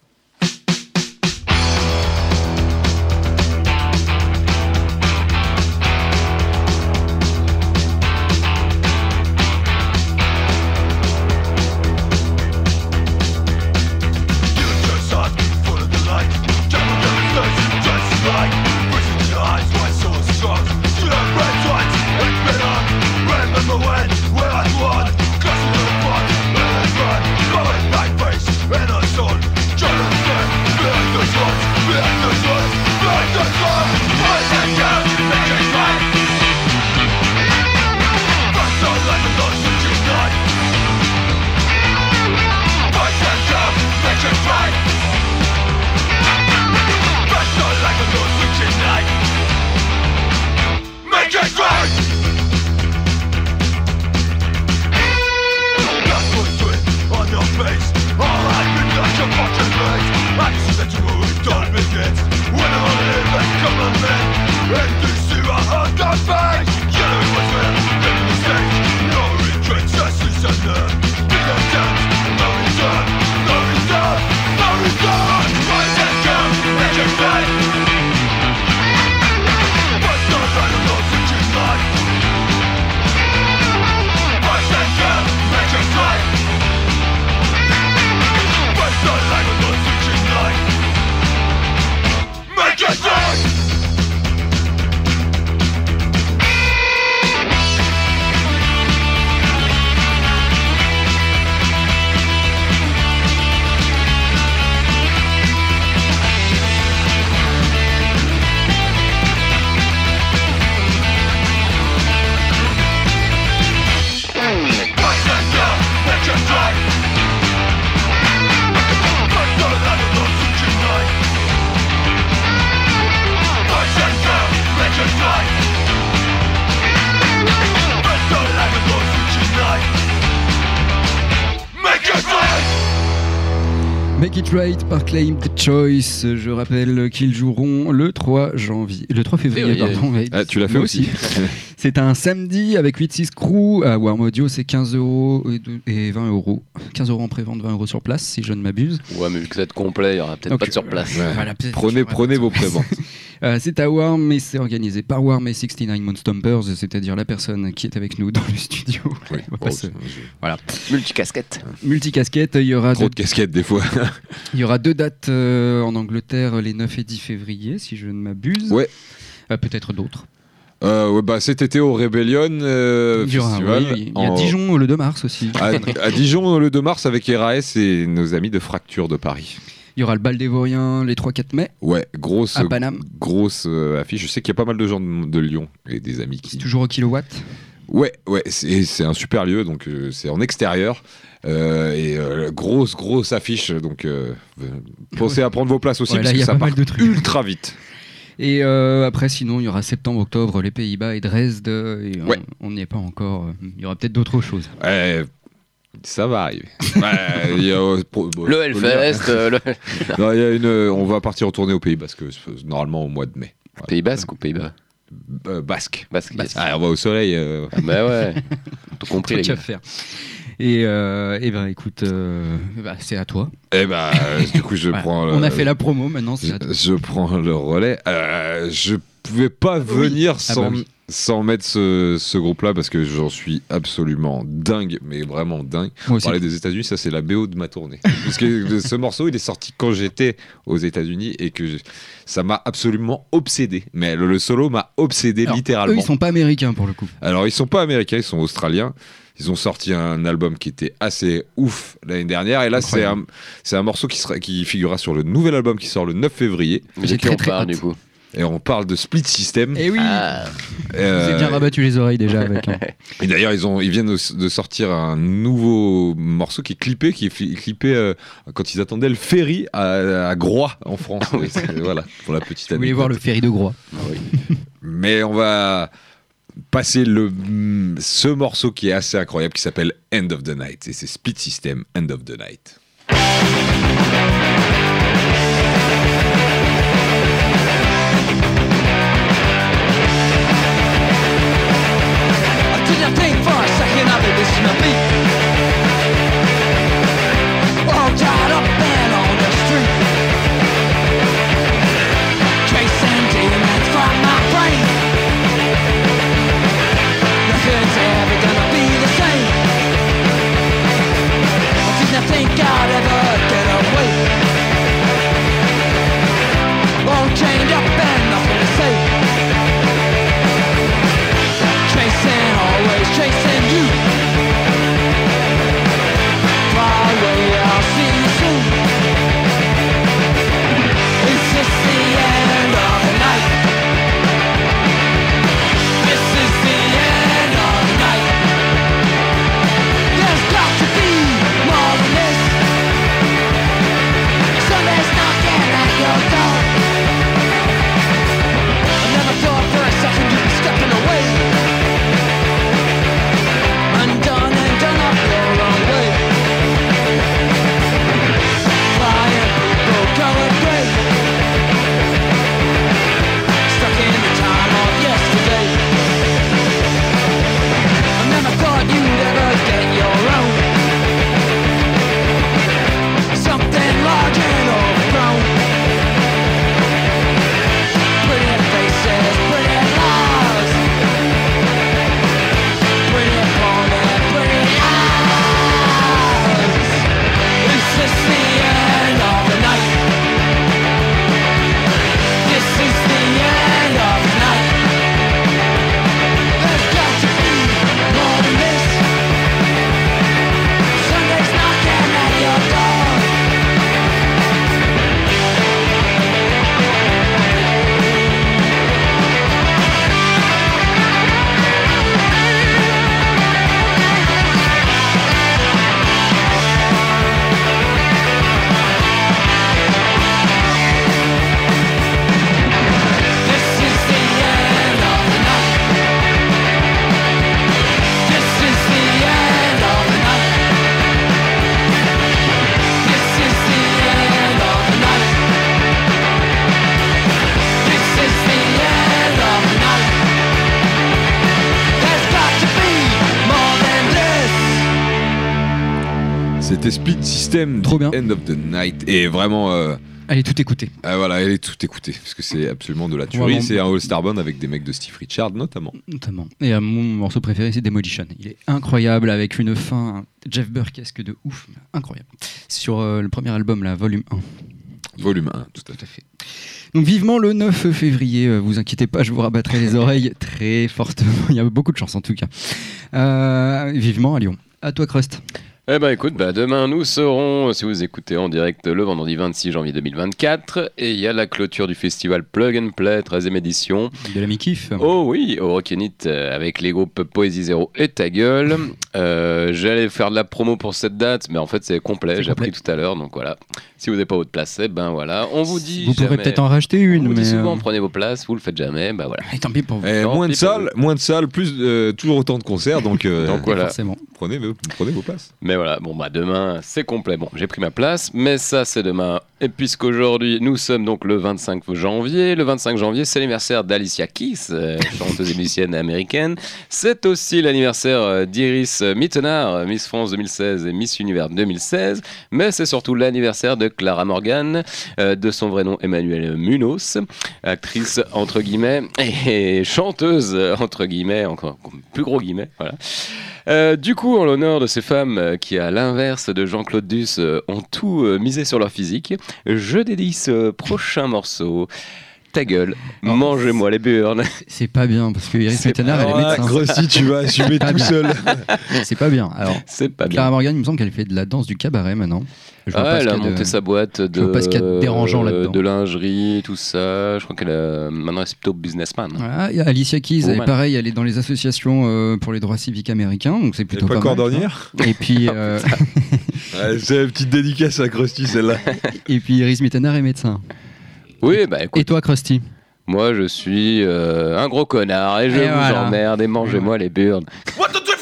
par Claim Choice. Je rappelle qu'ils joueront le 3 janvier, le 3 février, Février. pardon. Ouais, Ah, tu l'as fait aussi. C'est un samedi avec 8-6 crew. À Warm Audio, c'est 15 euros et deux- et 20 euros. 15 euros en pré-vente, 20 euros sur place, si je ne m'abuse. Ouais, mais vu que ça va être complet, il y aura peut-être pas de. Ouais. Voilà, peut-être prenez prenez vos préventes [LAUGHS] Euh, c'est à Warm, mais c'est organisé par Warm et 69 Monstompers, c'est-à-dire la personne qui est avec nous dans le studio. Oui. [LAUGHS] Se- je- Multicasquette. Multicasquette, il y aura Trop deux, de casquettes des fois. [LAUGHS] il y aura deux dates euh, en Angleterre, les 9 et 10 février, si je ne m'abuse. Ouais. Euh, Peut-être d'autres. Euh, ouais, bah, cet été au Rebellion euh, Festival. oui, il y a en- Dijon le 2 mars aussi. À, à Dijon le 2 mars avec RAS et nos amis de Fracture de Paris. Il y aura le bal des Vauriens les 3-4 mai. Ouais, grosse, À Paname. grosse euh, affiche. Je sais qu'il y a pas mal de gens de, de Lyon et des amis qui. Toujours au kilowatt. Ouais, ouais, c'est un super lieu, donc euh, c'est en extérieur. Euh, et euh, grosse, grosse affiche, donc [LAUGHS] pensez à prendre vos places aussi, Ouais, là, parce il y que a ça pas part mal de trucs. ultra vite. Et euh, après, sinon, il y aura septembre-octobre, les Pays-Bas et Dresde. Et Ouais. on n'y est pas encore. euh, Il y aura peut-être d'autres choses. Ouais, ça va arriver. Ouais, [LAUGHS] il y a, euh, pour- bon, Le. Hellfest, euh, le [LAUGHS] Non, il y a une, euh, on va partir en tournée au Pays Basque, normalement au mois de mai. Voilà. Pays Basque ou Pays Bas Euh, Basque. Basque. yes. Ah, on va au soleil. euh, Ah, bah ouais. [LAUGHS] Tout compris, les Truc à gars. faire. Et, euh, eh ben, écoute, euh, bah, c'est à toi. Eh ben, euh, du coup, je [LAUGHS] Voilà. prends. le- On a fait la promo, maintenant Je, à toi. je prends le relais. Je pouvais pas venir Ah sans, bah oui. Sans mettre ce, ce groupe-là parce que j'en suis absolument dingue, mais vraiment dingue. Moi aussi. Parler des États-Unis, ça c'est la BO de ma tournée. [LAUGHS] Parce que ce morceau, il est sorti quand j'étais aux États-Unis et que je- ça m'a absolument obsédé. Mais le, le solo m'a obsédé Alors, littéralement. Eux, ils sont pas américains pour le coup. Alors, ils sont pas américains, ils sont australiens. Ils ont sorti un album qui était assez ouf l'année dernière. Et là, c'est un, morceau qui, sera, qui figurera sur le nouvel album qui sort le 9 février. Mais J'ai de qui très, on très du coup Et on parle de Split System. Et oui, Ah, vous Euh, avez bien rabattu les oreilles déjà avec. hein. [LAUGHS] et d'ailleurs, ils, ont, ils viennent de, sortir un nouveau morceau qui est clippé, qui est clippé euh, quand ils attendaient le ferry à, à Groix en France. C'est- voilà, pour la petite Vous voulez anecdote. voir le ferry de Groix Mais on va passer le, ce morceau qui est assez incroyable qui s'appelle End of the Night. Et c'est Split System End of the Night. For a second I'd System Trop bien. End of the Night. Et vraiment, euh, Allez, tout écouter. ah, voilà, elle est tout écoutée. Parce que c'est absolument de la tuerie. Vraiment. C'est un All-Star Band avec des mecs de Steve Richard notamment. Notamment. Et euh, mon morceau préféré, c'est Demolition. Il est incroyable avec une fin Jeff Burkesque de ouf. Incroyable. Sur euh, le premier album, là, volume 1. Volume 1, tout à fait. Tout à fait. Donc vivement le 9 février, euh, vous inquiétez pas, je vous rabattrai les oreilles [LAUGHS] très fortement. Il y a beaucoup de chance en tout cas. Euh, vivement à Lyon. À toi, Crust. Eh ben écoute, bah, demain nous serons, si vous écoutez en direct, le vendredi 26 janvier 2024. Et il y a la clôture du festival Plug and Play, 13e édition. De la mi-kiff. Oh oui, au Rockinit euh, avec les groupes Poésie Zéro et Ta Gueule. Euh, J'allais faire de la promo pour cette date, mais en fait c'est complet, j'ai appris tout à l'heure. Donc voilà, si vous n'avez pas votre place, eh ben voilà, on vous dit. Vous pourrez peut-être en racheter on une, vous dit mais. souvent, euh, prenez vos places, vous le faites jamais, bah voilà. et tant pis pour vous. Eh, moins de pis pour salles, moins de salles, plus euh, toujours autant de concerts, donc, euh, [LAUGHS] Donc voilà. Forcément. prenez, vos- prenez vos places. Mais voilà, bon bah demain c'est complet. Bon, j'ai pris ma place, mais ça c'est demain. Et puisqu'aujourd'hui nous sommes donc le 25 janvier, le 25 janvier c'est l'anniversaire d'Alicia Keys, euh, chanteuse et musicienne américaine. C'est aussi l'anniversaire euh, d'Iris Mittenard, Miss France 2016 et Miss Univers 2016. Mais c'est surtout l'anniversaire de Clara Morgan, euh, de son vrai nom Emmanuel Munoz, actrice entre guillemets et chanteuse entre guillemets, encore plus gros guillemets, voilà. Euh, du coup, en l'honneur de ces femmes euh, qui, à l'inverse de Jean-Claude Duss, euh, ont tout euh, misé sur leur physique, je dédie ce prochain morceau. Ta gueule, Oh. mangez-moi les burnes. C'est pas bien parce que Iris Mittenard, elle est médecin. Grossi, tu vas assumer tout bien. seul. C'est pas bien. Alors, C'est pas bien. Clara Morgan, il me semble qu'elle fait de la danse du cabaret maintenant. Je Ah, pas elle a de- monté sa boîte de, vois pas ce qu'il y a de dérangeant de lingerie, tout ça. Je crois qu'elle a... maintenant c'est plutôt businessman. Voilà, Alicia Keys, elle est pareil, elle est dans les associations euh, pour les droits civiques américains, donc c'est plutôt pas pas, mal, cordonnière. Et puis, euh, [LAUGHS] Ouais, C'est une petite dédicace à Krusty, celle-là. et puis Iris Mittenard est médecin. Oui, bah écoute, Et toi, Krusty? Moi je suis euh, un gros connard et je Et vous voilà. emmerde et mangez-moi les burnes. What the tu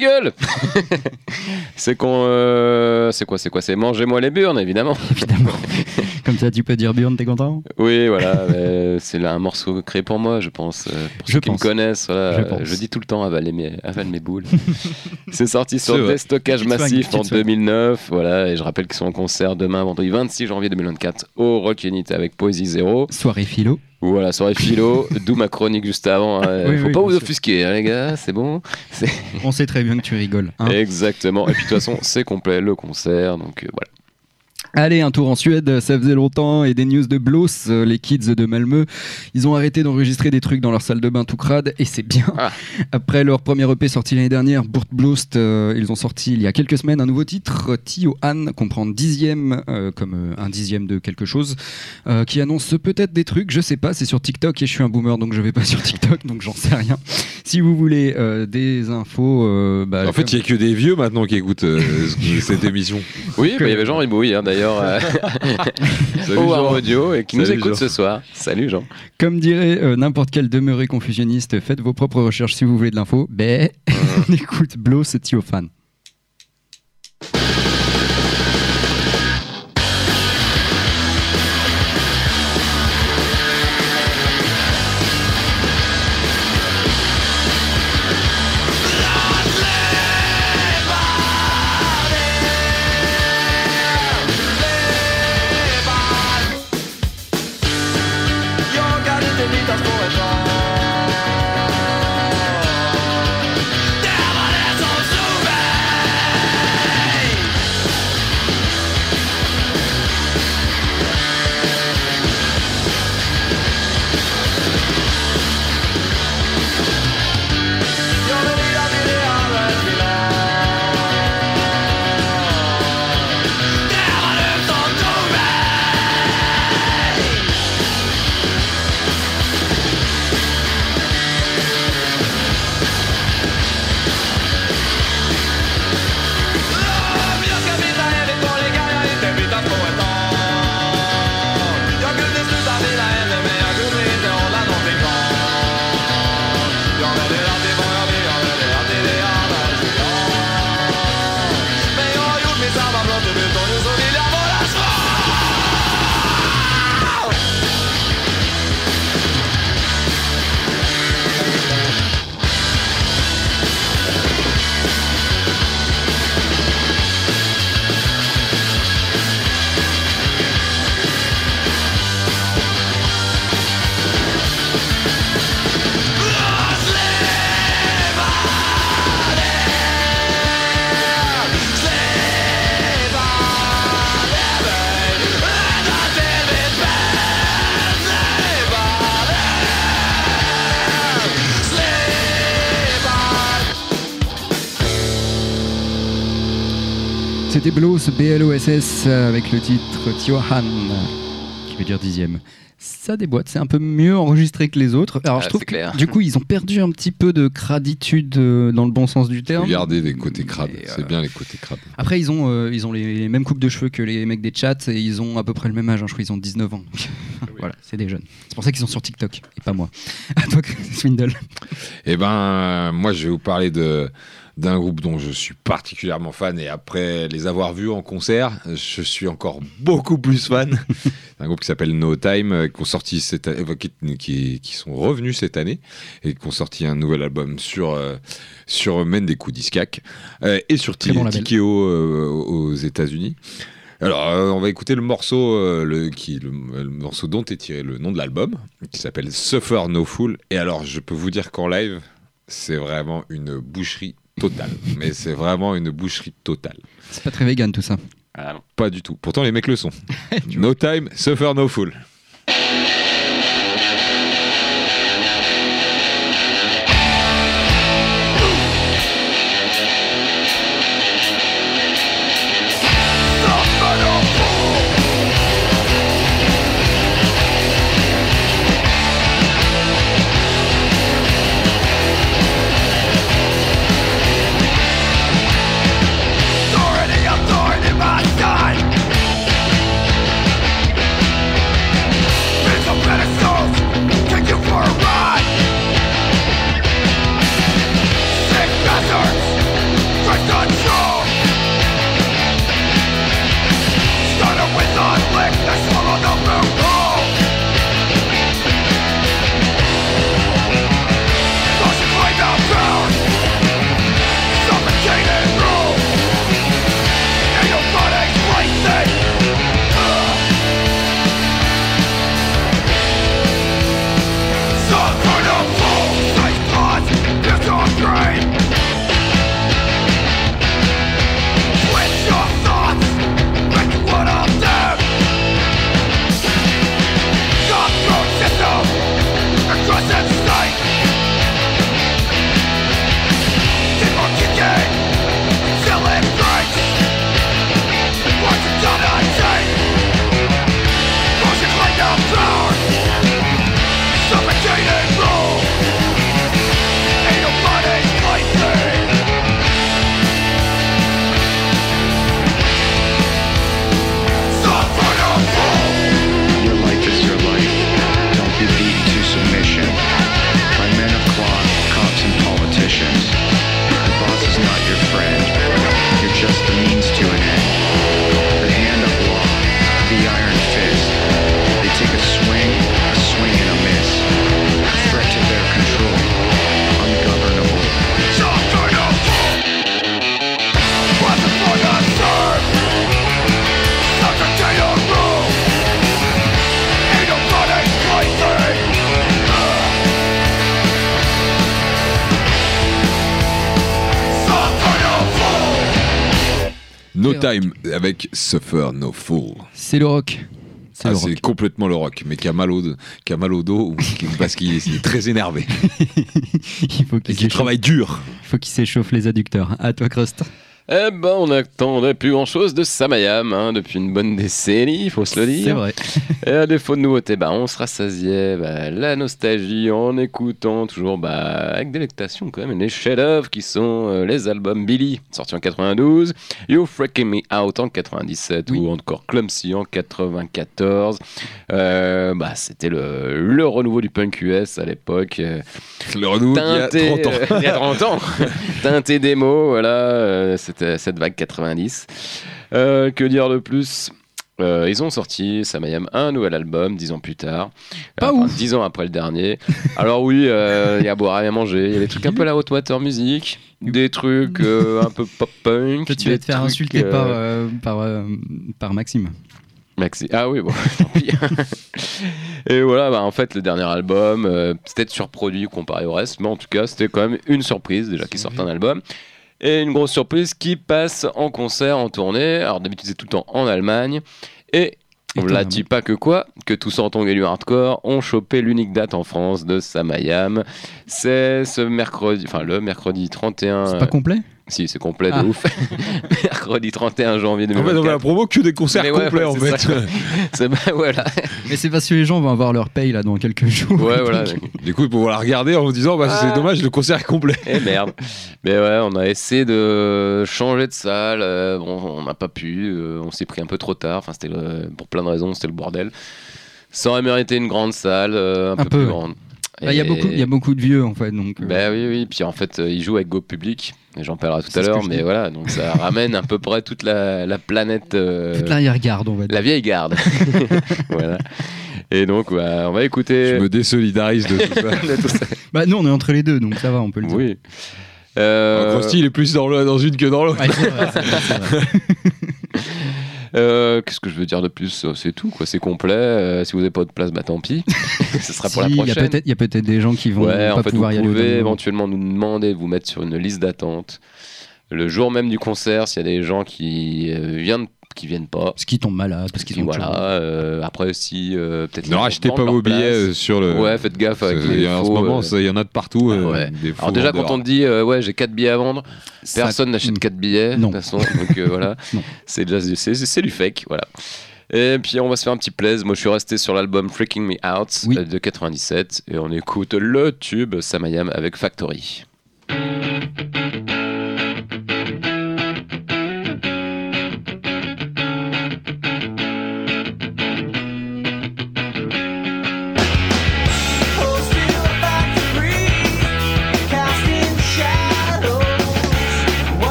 gueule [LAUGHS] C'est qu'on. euh, C'est quoi C'est quoi C'est mangez-moi les burnes, évidemment. [LAUGHS] Évidemment. Comme ça, tu peux dire Bjorn, t'es content? Oui, voilà. c'est là un morceau créé pour moi, je pense. euh, Pour Je ceux qui me connaissent, voilà, Je dis tout le temps avale mes, avale mes boules. [LAUGHS] c'est sorti sur. Déstockage Massif en petite swing. 2009. Voilà, et je rappelle qu'ils sont en concert demain, vendredi 26 janvier 2024, au Rock Unit avec Poésie Zéro. Soirée philo. Voilà, soirée philo, [LAUGHS] d'où ma chronique juste avant. hein. Oui, Faut oui, pas vous offusquer, hein, les gars, c'est bon. On sait très bien que tu rigoles. hein. Exactement. Et puis de toute façon, c'est complet le concert, donc euh, voilà. Allez, un tour en Suède, ça faisait longtemps, et des news de Bloss, euh, les kids de Malmö. Ils ont arrêté d'enregistrer des trucs dans leur salle de bain tout crade, et c'est bien. Ah. Après leur premier EP sorti l'année dernière, Burt Blost, euh, ils ont sorti il y a quelques semaines un nouveau titre, Tio Han, qu'on prend dixième, euh, comme euh, un dixième de quelque chose, euh, qui annonce peut-être des trucs, je sais pas, c'est sur TikTok, et je suis un boomer, donc je vais pas [LAUGHS] sur TikTok, donc j'en sais rien. Si vous voulez euh, des infos... euh, bah, En fait, il n'y a que des vieux maintenant qui écoutent euh, [LAUGHS] cette émission. Oui, bah, il y avait Jean Ribouille hein, d'ailleurs euh, [LAUGHS] Salut, au Jean. Audio et qui nous écoute Jean. ce soir. Salut Jean. Comme dirait euh, n'importe quel demeuré confusionniste, faites vos propres recherches si vous voulez de l'info. Ben, [LAUGHS] on écoute Blow, c'est Tiophane. C'était Bloss, B-L-O-S-S, avec le titre Tiohan, qui veut dire dixième. Ça déboîte, c'est un peu mieux enregistré que les autres. Alors Ah, je trouve que, du coup, ils ont perdu un petit peu de craditude euh, dans le bon sens du terme. Regardez les côtés crades. C'est euh, bien les côtés crades. Après, ils ont, euh, ils ont les mêmes coupes de cheveux que les mecs des chats et ils ont à peu près le même âge. hein. Je crois qu'ils ont 19 ans. [LAUGHS] voilà, c'est des jeunes. C'est pour ça qu'ils sont sur TikTok et pas moi. [LAUGHS] À toi, Swindle. Eh ben, moi, je vais vous parler de d'un groupe dont je suis particulièrement fan et après les avoir vus en concert, je suis encore beaucoup plus fan. [LAUGHS] C'est un groupe qui s'appelle No Time, euh, qui ont sorti cette euh, qui, qui- qui sont revenus cette année et qui ont sorti un nouvel album sur euh, sur Mendeku Discac euh, et sur bon. Tikeo euh, aux États-Unis. Alors, on va écouter le morceau, le, qui, le, le morceau dont est tiré le nom de l'album, qui s'appelle Suffer No Fool. Et alors, je peux vous dire qu'en live, c'est vraiment une boucherie totale. Mais c'est vraiment une boucherie totale. C'est pas très vegan tout ça. Ah. Pas du tout. Pourtant, les mecs le sont. [LAUGHS] no time, Suffer No Fool. No time avec Suffer No Fool. C'est le rock. C'est Ah, complètement le rock, mais qui a mal au, qui a mal au dos ou qui- parce qu'il est, très énervé [LAUGHS] il faut qu'il travaille dur. il faut qu'il s'échauffe les adducteurs. À toi, Crust. Eh ben, on n'attendait plus grand chose de Samayam hein, depuis une bonne décennie, il faut se le C'est dire. vrai. [LAUGHS] Et à défaut de nouveautés, bah, on se rassasiait bah, la nostalgie en écoutant toujours bah, avec délectation quand même les chefs-d'œuvre qui sont euh, les albums Billy, sortis en 92, You Freaking Me Out en 97 Oui. ou encore Clumsy en 94. Euh, bah, C'était le, le renouveau du punk US à l'époque. euh, Le renouveau il y a teinté, 30 ans. [LAUGHS] il y a 30 ans. [LAUGHS] teinté démo, voilà, euh, cette vague 90. Euh, que dire de plus? Euh, ils ont sorti Samayam un nouvel album dix ans plus tard, Pas Enfin, ouf. dix ans après le dernier. Alors oui, euh, il y a à boire et à manger, il y a des trucs un peu la haute water music, des trucs euh, un peu pop punk. Toi, tu vas te faire insulter par, par, par Maxime. Maxi. Ah oui, bon, [LAUGHS] tant pis. Et voilà, bah, en fait, le dernier album, c'était surproduit comparé au reste, mais en tout cas, c'était quand même une surprise déjà qui sortent un album. Et une grosse surprise qui passe en concert, en tournée. Alors d'habitude, c'est tout le temps en Allemagne. Et on l'a Étonnamment. dit pas que quoi, que tous en et du hardcore ont chopé l'unique date en France de Samayam. C'est ce mercredi, enfin le mercredi 31. C'est pas complet? Si, c'est complet de Ah. ouf. [LAUGHS] Mercredi 31 janvier En fait, on fait la 2024. promo que des concerts ouais, complets ouais, en c'est fait. ça. [LAUGHS] C'est bah, voilà. Mais c'est parce que les gens vont avoir leur paye là dans quelques jours. Ouais, [LAUGHS] voilà. Du coup, ils pourront la regarder en vous disant bah, Ah. c'est dommage, le concert est complet. Et merde. Mais ouais, on a essayé de changer de salle. euh, bon, on n'a pas pu. euh, on s'est pris un peu trop tard. Enfin, c'était pour plein de raisons, c'était le bordel. Ça aurait mérité une grande salle, euh, un, Un peu, peu, plus grande. Bah, Il y, a beaucoup- il y a beaucoup de vieux en fait. Donc, euh, Bah oui, oui. Puis en fait, euh, il joue avec Go Public. J'en parlerai tout à l'heure. Mais dis. voilà, donc ça [LAUGHS] ramène à peu près toute la, la planète. euh, toute l'arrière-garde, on va dire. la vieille garde. [LAUGHS] voilà. Et donc, bah, on va écouter. Je me désolidarise de tout ça. [LAUGHS] de tout ça. Bah, nous, on est entre les deux, donc ça va, on peut le dire. Oui. Euh, Krusty, il est plus dans, le- dans une que dans l'autre. Ouais, c'est vrai, c'est vrai, c'est vrai. Euh, Qu'est-ce que je veux dire de plus Euh, C'est tout, quoi. C'est complet. Euh, si vous n'avez pas de place, bah tant pis. [LAUGHS] Ce sera pour Si, la prochaine. il y a peut-être des gens qui vont Ouais, en pas vous pouvoir y aller. au pouvez éventuellement nous demander de vous mettre sur une liste d'attente. Le jour même du concert, s'il y a des gens qui viennent, qui viennent pas. Parce qu'ils tombent malades, parce qu'ils ont voilà. euh, après aussi, euh, peut-être. Ne rachetez pas vos billets place. euh, sur le. Ouais, faites gaffe avec les il y a- En ce moment, euh, il y en a de partout. euh, ouais. des faux Alors déjà, vendeurs. quand on te dit, euh, ouais, j'ai 4 billets à vendre, Ça- personne n'achète Mm. 4 billets. Non. De toute façon, donc euh, voilà. [LAUGHS] C'est déjà c'est, c'est du fake, voilà. Et puis on va se faire un petit plaise. Moi, je suis resté sur l'album Freaking Me Out Oui. de 97 et on écoute le tube Samayam avec Factory.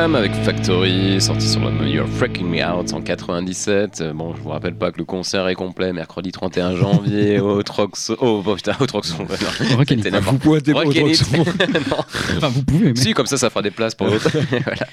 Avec Factory, sorti sur l'album You're Freaking Me Out en 97. Euh, Bon, je vous rappelle pas que le concert est complet mercredi 31 janvier [LAUGHS] au Troxo. Oh, oh, putain, au Troxo. [LAUGHS] non, n'importe Vous pointez pas au. Non. Enfin, vous pouvez, mais. Si, comme ça, ça fera des places pour l'autre. [LAUGHS] voilà.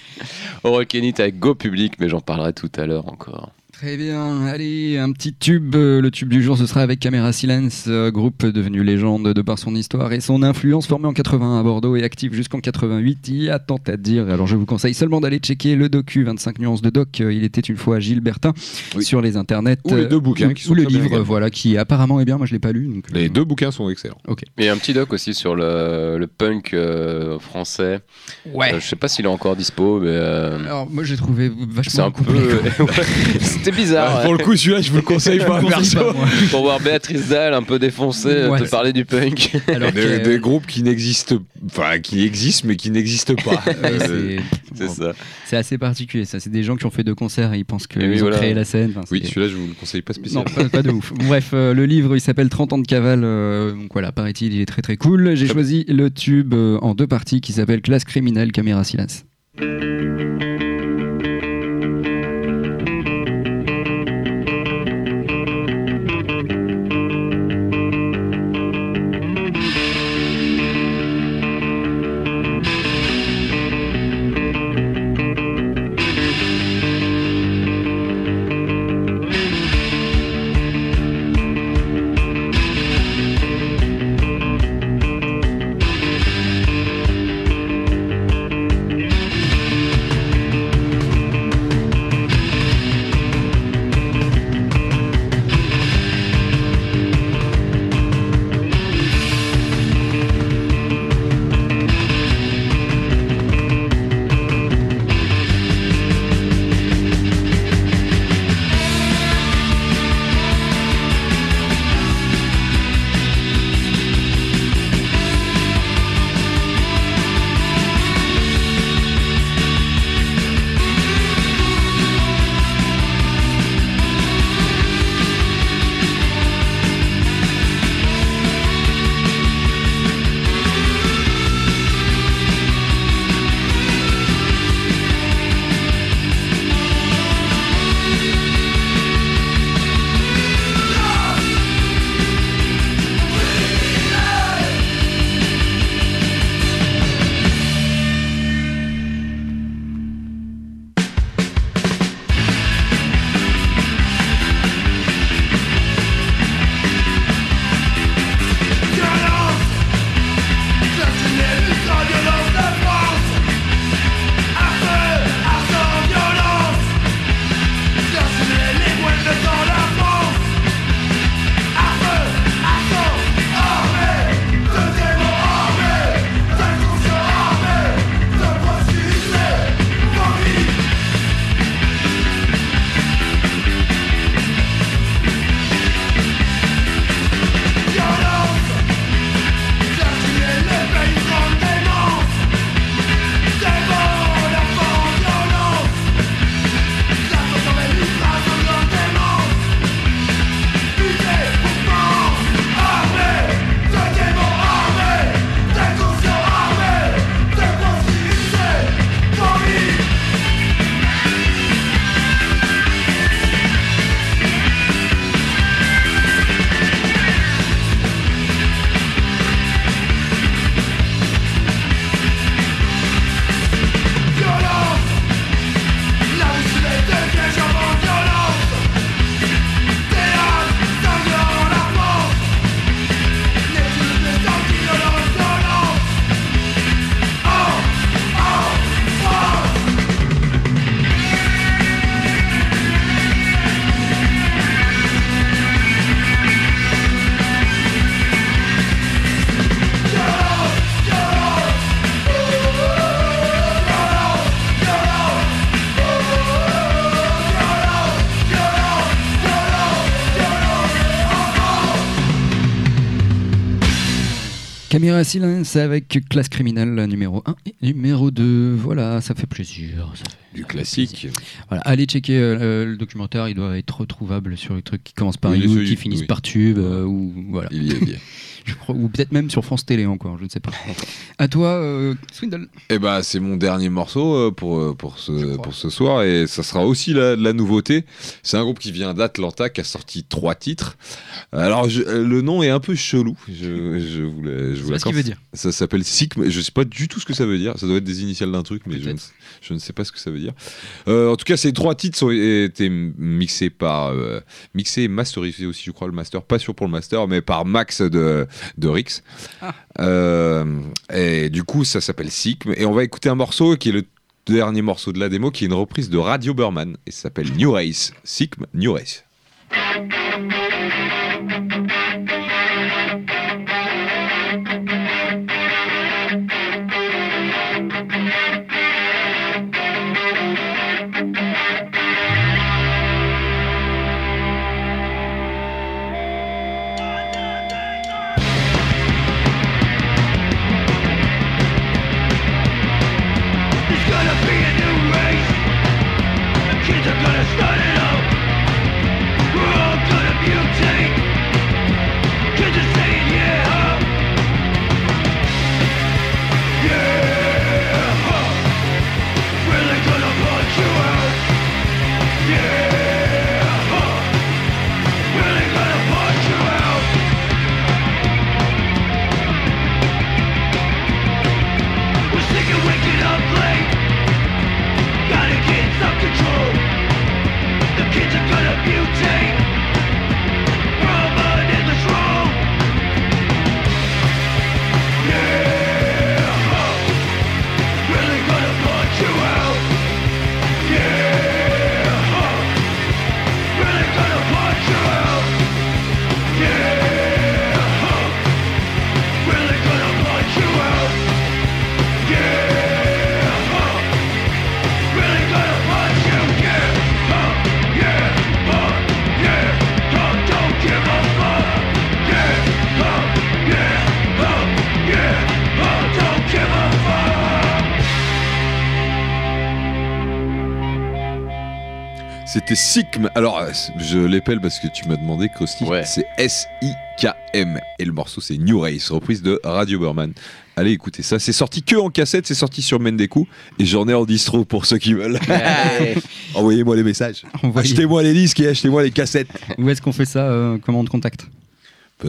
Au Rock and It avec Go Public, mais j'en parlerai tout à l'heure encore. Très bien, allez, un petit tube. Euh, Le tube du jour, ce sera avec Camera Silence, euh, groupe devenu légende de par son histoire et son influence, formé en 81 à Bordeaux et actif jusqu'en 88. Il y a tant à dire. Alors, je vous conseille seulement d'aller checker le docu 25 nuances de doc. Euh, Il était une fois Gilbertin Oui. sur les internets. Ou les deux bouquins ou- qui sont ou le bien livre, voilà, qui apparemment est bien. Moi, je l'ai pas lu. donc, euh, Les deux bouquins sont excellents. Il y a un petit doc aussi sur le, le punk euh, français. Ouais. Euh, je sais pas s'il est encore dispo, mais. euh, Alors, moi, j'ai trouvé c'est vachement un peu. [LAUGHS] [LAUGHS] C'était bizarre. Pour le coup, celui-là, je vous le conseille pas, [LAUGHS] perso. pas. Pour voir Béatrice Dalle un peu défoncée, euh, Ouais. te parler du punk. [LAUGHS] Alors Des, des groupes qui n'existent, enfin qui existent mais qui n'existent pas. [LAUGHS] Euh, c'est- ça. C'est assez particulier, ça. C'est des gens qui ont fait deux concerts et ils pensent qu'ils oui, ont voilà. créé la scène. Enfin, oui, celui-là, je vous le conseille pas Non, spécialement. pas, pas de ouf. Bref, euh, le livre, il s'appelle 30 ans de cavale. euh, donc voilà, paraît-il, il est très très cool. J'ai choisi le tube euh, en deux parties qui s'appelle Classe criminelle, caméra silence. Caméra Silence avec classe criminelle numéro 1 et numéro 2. Voilà, ça fait plaisir. ça fait- Du classique. Voilà, allez checker euh, le documentaire, il doit être retrouvable sur les trucs qui commencent par Oui, You, qui finissent oui. par Tube, euh, ou voilà. Il y est bien. [LAUGHS] Je crois- ou peut-être même sur France Télé encore, je ne sais pas. [LAUGHS] à toi, euh, Swindle. Eh ben, c'est mon dernier morceau euh, pour, euh, pour, ce, pour ce soir et ça sera aussi la, la nouveauté. C'est un groupe qui vient d'Atlanta qui a sorti trois titres. Alors, je- le nom est un peu chelou. Je, je vous je vous pas ce qu'il veut dire. Ça s'appelle Sigma. Je sais pas du tout ce que ça veut dire. Ça doit être des initiales d'un truc, mais je ne, je ne sais pas ce que ça veut dire. Euh, en tout cas, ces trois titres ont été mixés par. euh, mixés et masterisés aussi, je crois, le master. Pas sûr pour le master, mais par Max de, de Rix. Euh, et du coup, ça s'appelle Sigma. Et on va écouter un morceau qui est le dernier morceau de la démo, qui est une reprise de Radio Burman. Et ça s'appelle New Race. Sigma New Race. C'était Sikm. Alors, euh, je l'épelle parce que tu m'as demandé, Krusty. Ouais. C'est S-I-K-M. Et le morceau, c'est New Race, reprise de Radio Burman. Allez, écoutez ça. C'est sorti que en cassette, c'est sorti sur Mendeku. Et j'en ai en distro pour ceux qui veulent. [LAUGHS] Envoyez-moi les messages. Envoyez. Achetez-moi les disques et achetez-moi les cassettes. Où est-ce qu'on fait ça euh, Comment on te contacte?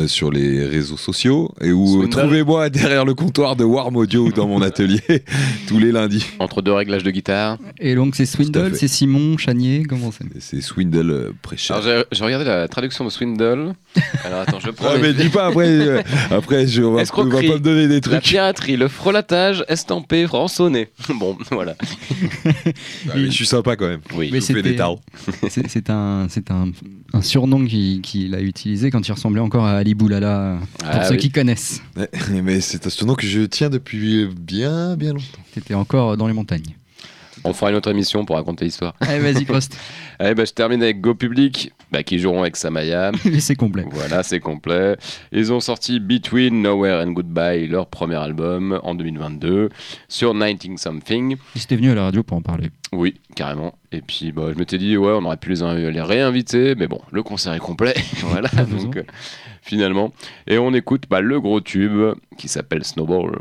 Sur les réseaux sociaux. Et où Swindle. trouvez-moi [LAUGHS] derrière le comptoir de Warm Audio ou dans mon atelier [LAUGHS] tous les lundis. Entre deux réglages de guitare. Et donc c'est Swindle, c'est Simon, Chanier, comment c'est C'est Swindle euh, Pressure. Alors j'ai regardé la traduction de Swindle. Alors attends, je [LAUGHS] prends mais dis pas après, euh, après je, on va, on va pas me donner des la trucs. piraterie, le frelatage, estampé, rançonné. Bon, voilà. Ah, mais je suis sympa quand même. Oui. Mais je fais des tarots. C'est un, c'est un, un surnom qu'il qu'il a utilisé quand il ressemblait encore à Ali Boulala, pour Ah ceux oui. qui connaissent. Mais c'est un surnom que je tiens depuis bien bien longtemps. C'était encore dans les montagnes. On fera une autre émission pour raconter l'histoire. [LAUGHS] Allez, vas-y, Prost. Allez, [LAUGHS] bah, je termine avec Go Public, bah, qui joueront avec Samaya. [LAUGHS] Et c'est complet. Voilà, c'est complet. Ils ont sorti Between Nowhere and Goodbye, leur premier album, en 2022, sur 19 Something. Ils étaient venus à la radio pour en parler. Oui, carrément. Et puis, bah, je m'étais dit, ouais, on aurait pu les, in- les réinviter, mais bon, le concert est complet. voilà, donc, euh, finalement. Et on écoute bah, le gros tube qui s'appelle Snowball.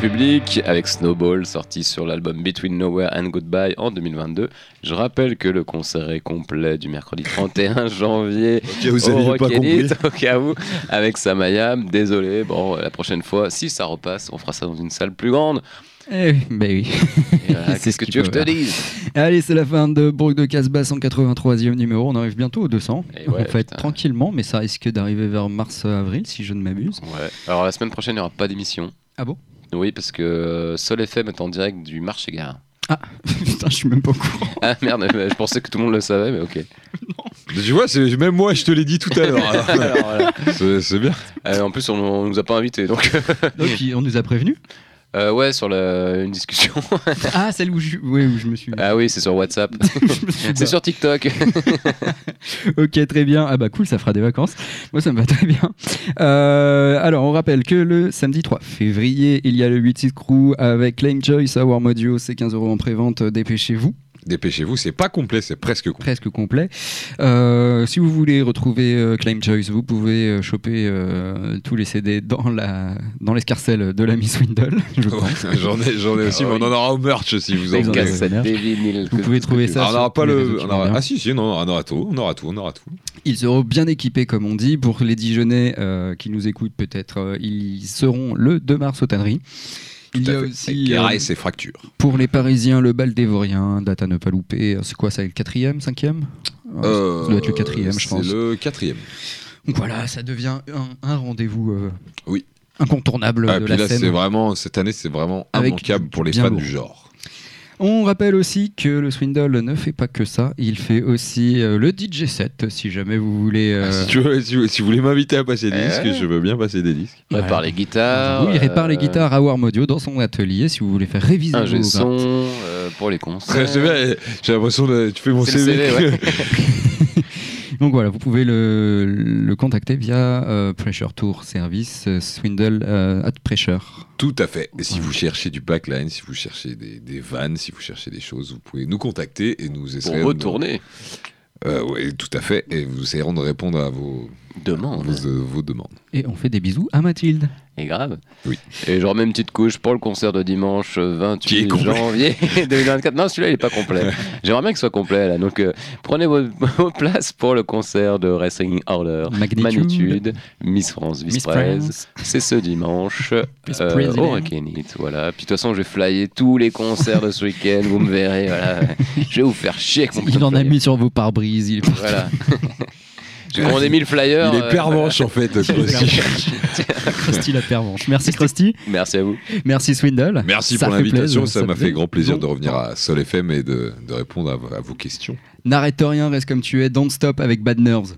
Public avec Snowball sorti sur l'album Between Nowhere and Goodbye en 2022. Je rappelle que le concert est complet du mercredi 31 [LAUGHS] janvier Ok, vous au aviez pas Rock compris. Elite, [LAUGHS] au cas où avec Samayam. Désolé, bon la prochaine fois si ça repasse, on fera ça dans une salle plus grande. Eh oui, bah oui. Voilà, [LAUGHS] C'est ce que tu veux que je te dise? Allez, c'est la fin de Bourg de Casbah, 183e numéro. On arrive bientôt au 200. Et ouais, on fait putain. tranquillement, mais ça risque d'arriver vers mars-avril, si je ne m'abuse. Ouais. Alors la semaine prochaine il n'y aura pas d'émission. Ah bon? Oui, parce que euh, Sol FM est en direct du marché gare. [LAUGHS] Putain, je suis même pas au courant. [LAUGHS] Ah merde, je pensais que tout le monde le savait, mais ok. [LAUGHS] Mais Tu vois, c'est- même moi, je te l'ai dit tout à l'heure. alors. Alors, voilà. C'est c'est bien. Euh, en plus, on, on nous a pas invités, donc Et puis, on nous a prévenu. Euh, ouais, sur la- une discussion. [LAUGHS] Ah, celle où je, ouais, où je me suis. ah oui, c'est sur WhatsApp. [LAUGHS] c'est sur TikTok. [LAUGHS] Ok, très bien. Ah bah cool, ça fera des vacances. Moi, ça me va très bien. Euh, alors, on rappelle que le samedi 3 février, il y a le 8 Crew avec Lane Joyce à Warm Audio. C'est 15 euros en prévente. Dépêchez-vous. Dépêchez-vous, c'est pas complet, c'est presque complet. presque complet. Euh, si vous voulez retrouver euh, Claim Choice, vous pouvez euh, choper euh, tous les CD dans la dans l'escarcelle de. [LAUGHS] Je pense. Ouais, J'en ai, j'en ai aussi, mais on en aura au merch si vous en voulez. Vous pouvez trouver ça. Alors, on n'aura pas le. aura-. Ah si, si, non, on aura tout, on aura tout, on aura tout. Ils seront bien équipés, comme on dit. Pour les Dijonais euh, qui nous écoutent, peut-être, euh, ils seront le 2 mars aux tanneries. Il y a fait. aussi euh, et ses fractures. pour les Parisiens le bal dévorien, date à ne pas louper. C'est quoi ça, le quatrième, cinquième Euh, Ça doit être le quatrième, je pense. C'est le quatrième. Donc voilà, ça devient un, un rendez-vous euh, Oui. incontournable Ah, de puis la là, scène. c'est vraiment, cette année, c'est vraiment Avec immanquable pour les fans du genre. On rappelle aussi que le Swindle ne fait pas que ça, il fait aussi euh, le DJ set, si jamais vous voulez... euh, Ah, si, tu veux- si vous, si vous voulez m'inviter à passer des Eh disques, ouais. je veux bien passer des disques. Répare Voilà. les guitares. Oui, il répare les guitares à Warm Audio dans son atelier si vous voulez faire réviser Un vos son euh, pour les bien, [LAUGHS] j'ai l'impression de. Tu fais mon CV. CV, ouais. [LAUGHS] Donc voilà, vous pouvez le, le contacter via euh, Pressure Tour Service, euh, Swindle euh, at Pressure. Tout à fait. Et si Ouais. vous cherchez du backline, si vous cherchez des, des vannes, si vous cherchez des choses, vous pouvez nous contacter et nous Pour essaierons. retourner. Euh, oui, tout à fait. Et nous essayerons de répondre à vos, Demande. vos, euh, vos demandes. Et on fait des bisous à Mathilde. Et grave. Oui. Et je remets une petite couche pour le concert de dimanche euh, Qui est 28 complet. janvier [LAUGHS] 2024. Non, celui-là, il est pas complet. J'aimerais bien qu'il soit complet, là. Donc, euh, prenez vos, [LAUGHS] vos places pour le concert de Wrestling Order. Magnitude. Magnitude, Miss France, Miss Miss Prez. C'est ce dimanche Miss euh, au Rekenit, Voilà. Puis de toute façon, je vais flyer tous les concerts de ce week-end. Vous me verrez. Voilà. Je vais vous faire chier avec mon Il en a mis sur vos pare-brises. Il est [LAUGHS] Voilà. J'ai commandé 1000 flyers. Il est euh, pervenche en fait. [LAUGHS] Krusty. [LAUGHS] Krusty la pervenche. Merci Krusty. Merci à vous. Merci Swindle. Merci Ça pour l'invitation. Ça m'a fait grand plaisir de revenir à Sol FM et de, de répondre à, à vos questions. N'arrête rien, reste comme tu es. Don't stop avec Bad Nerves.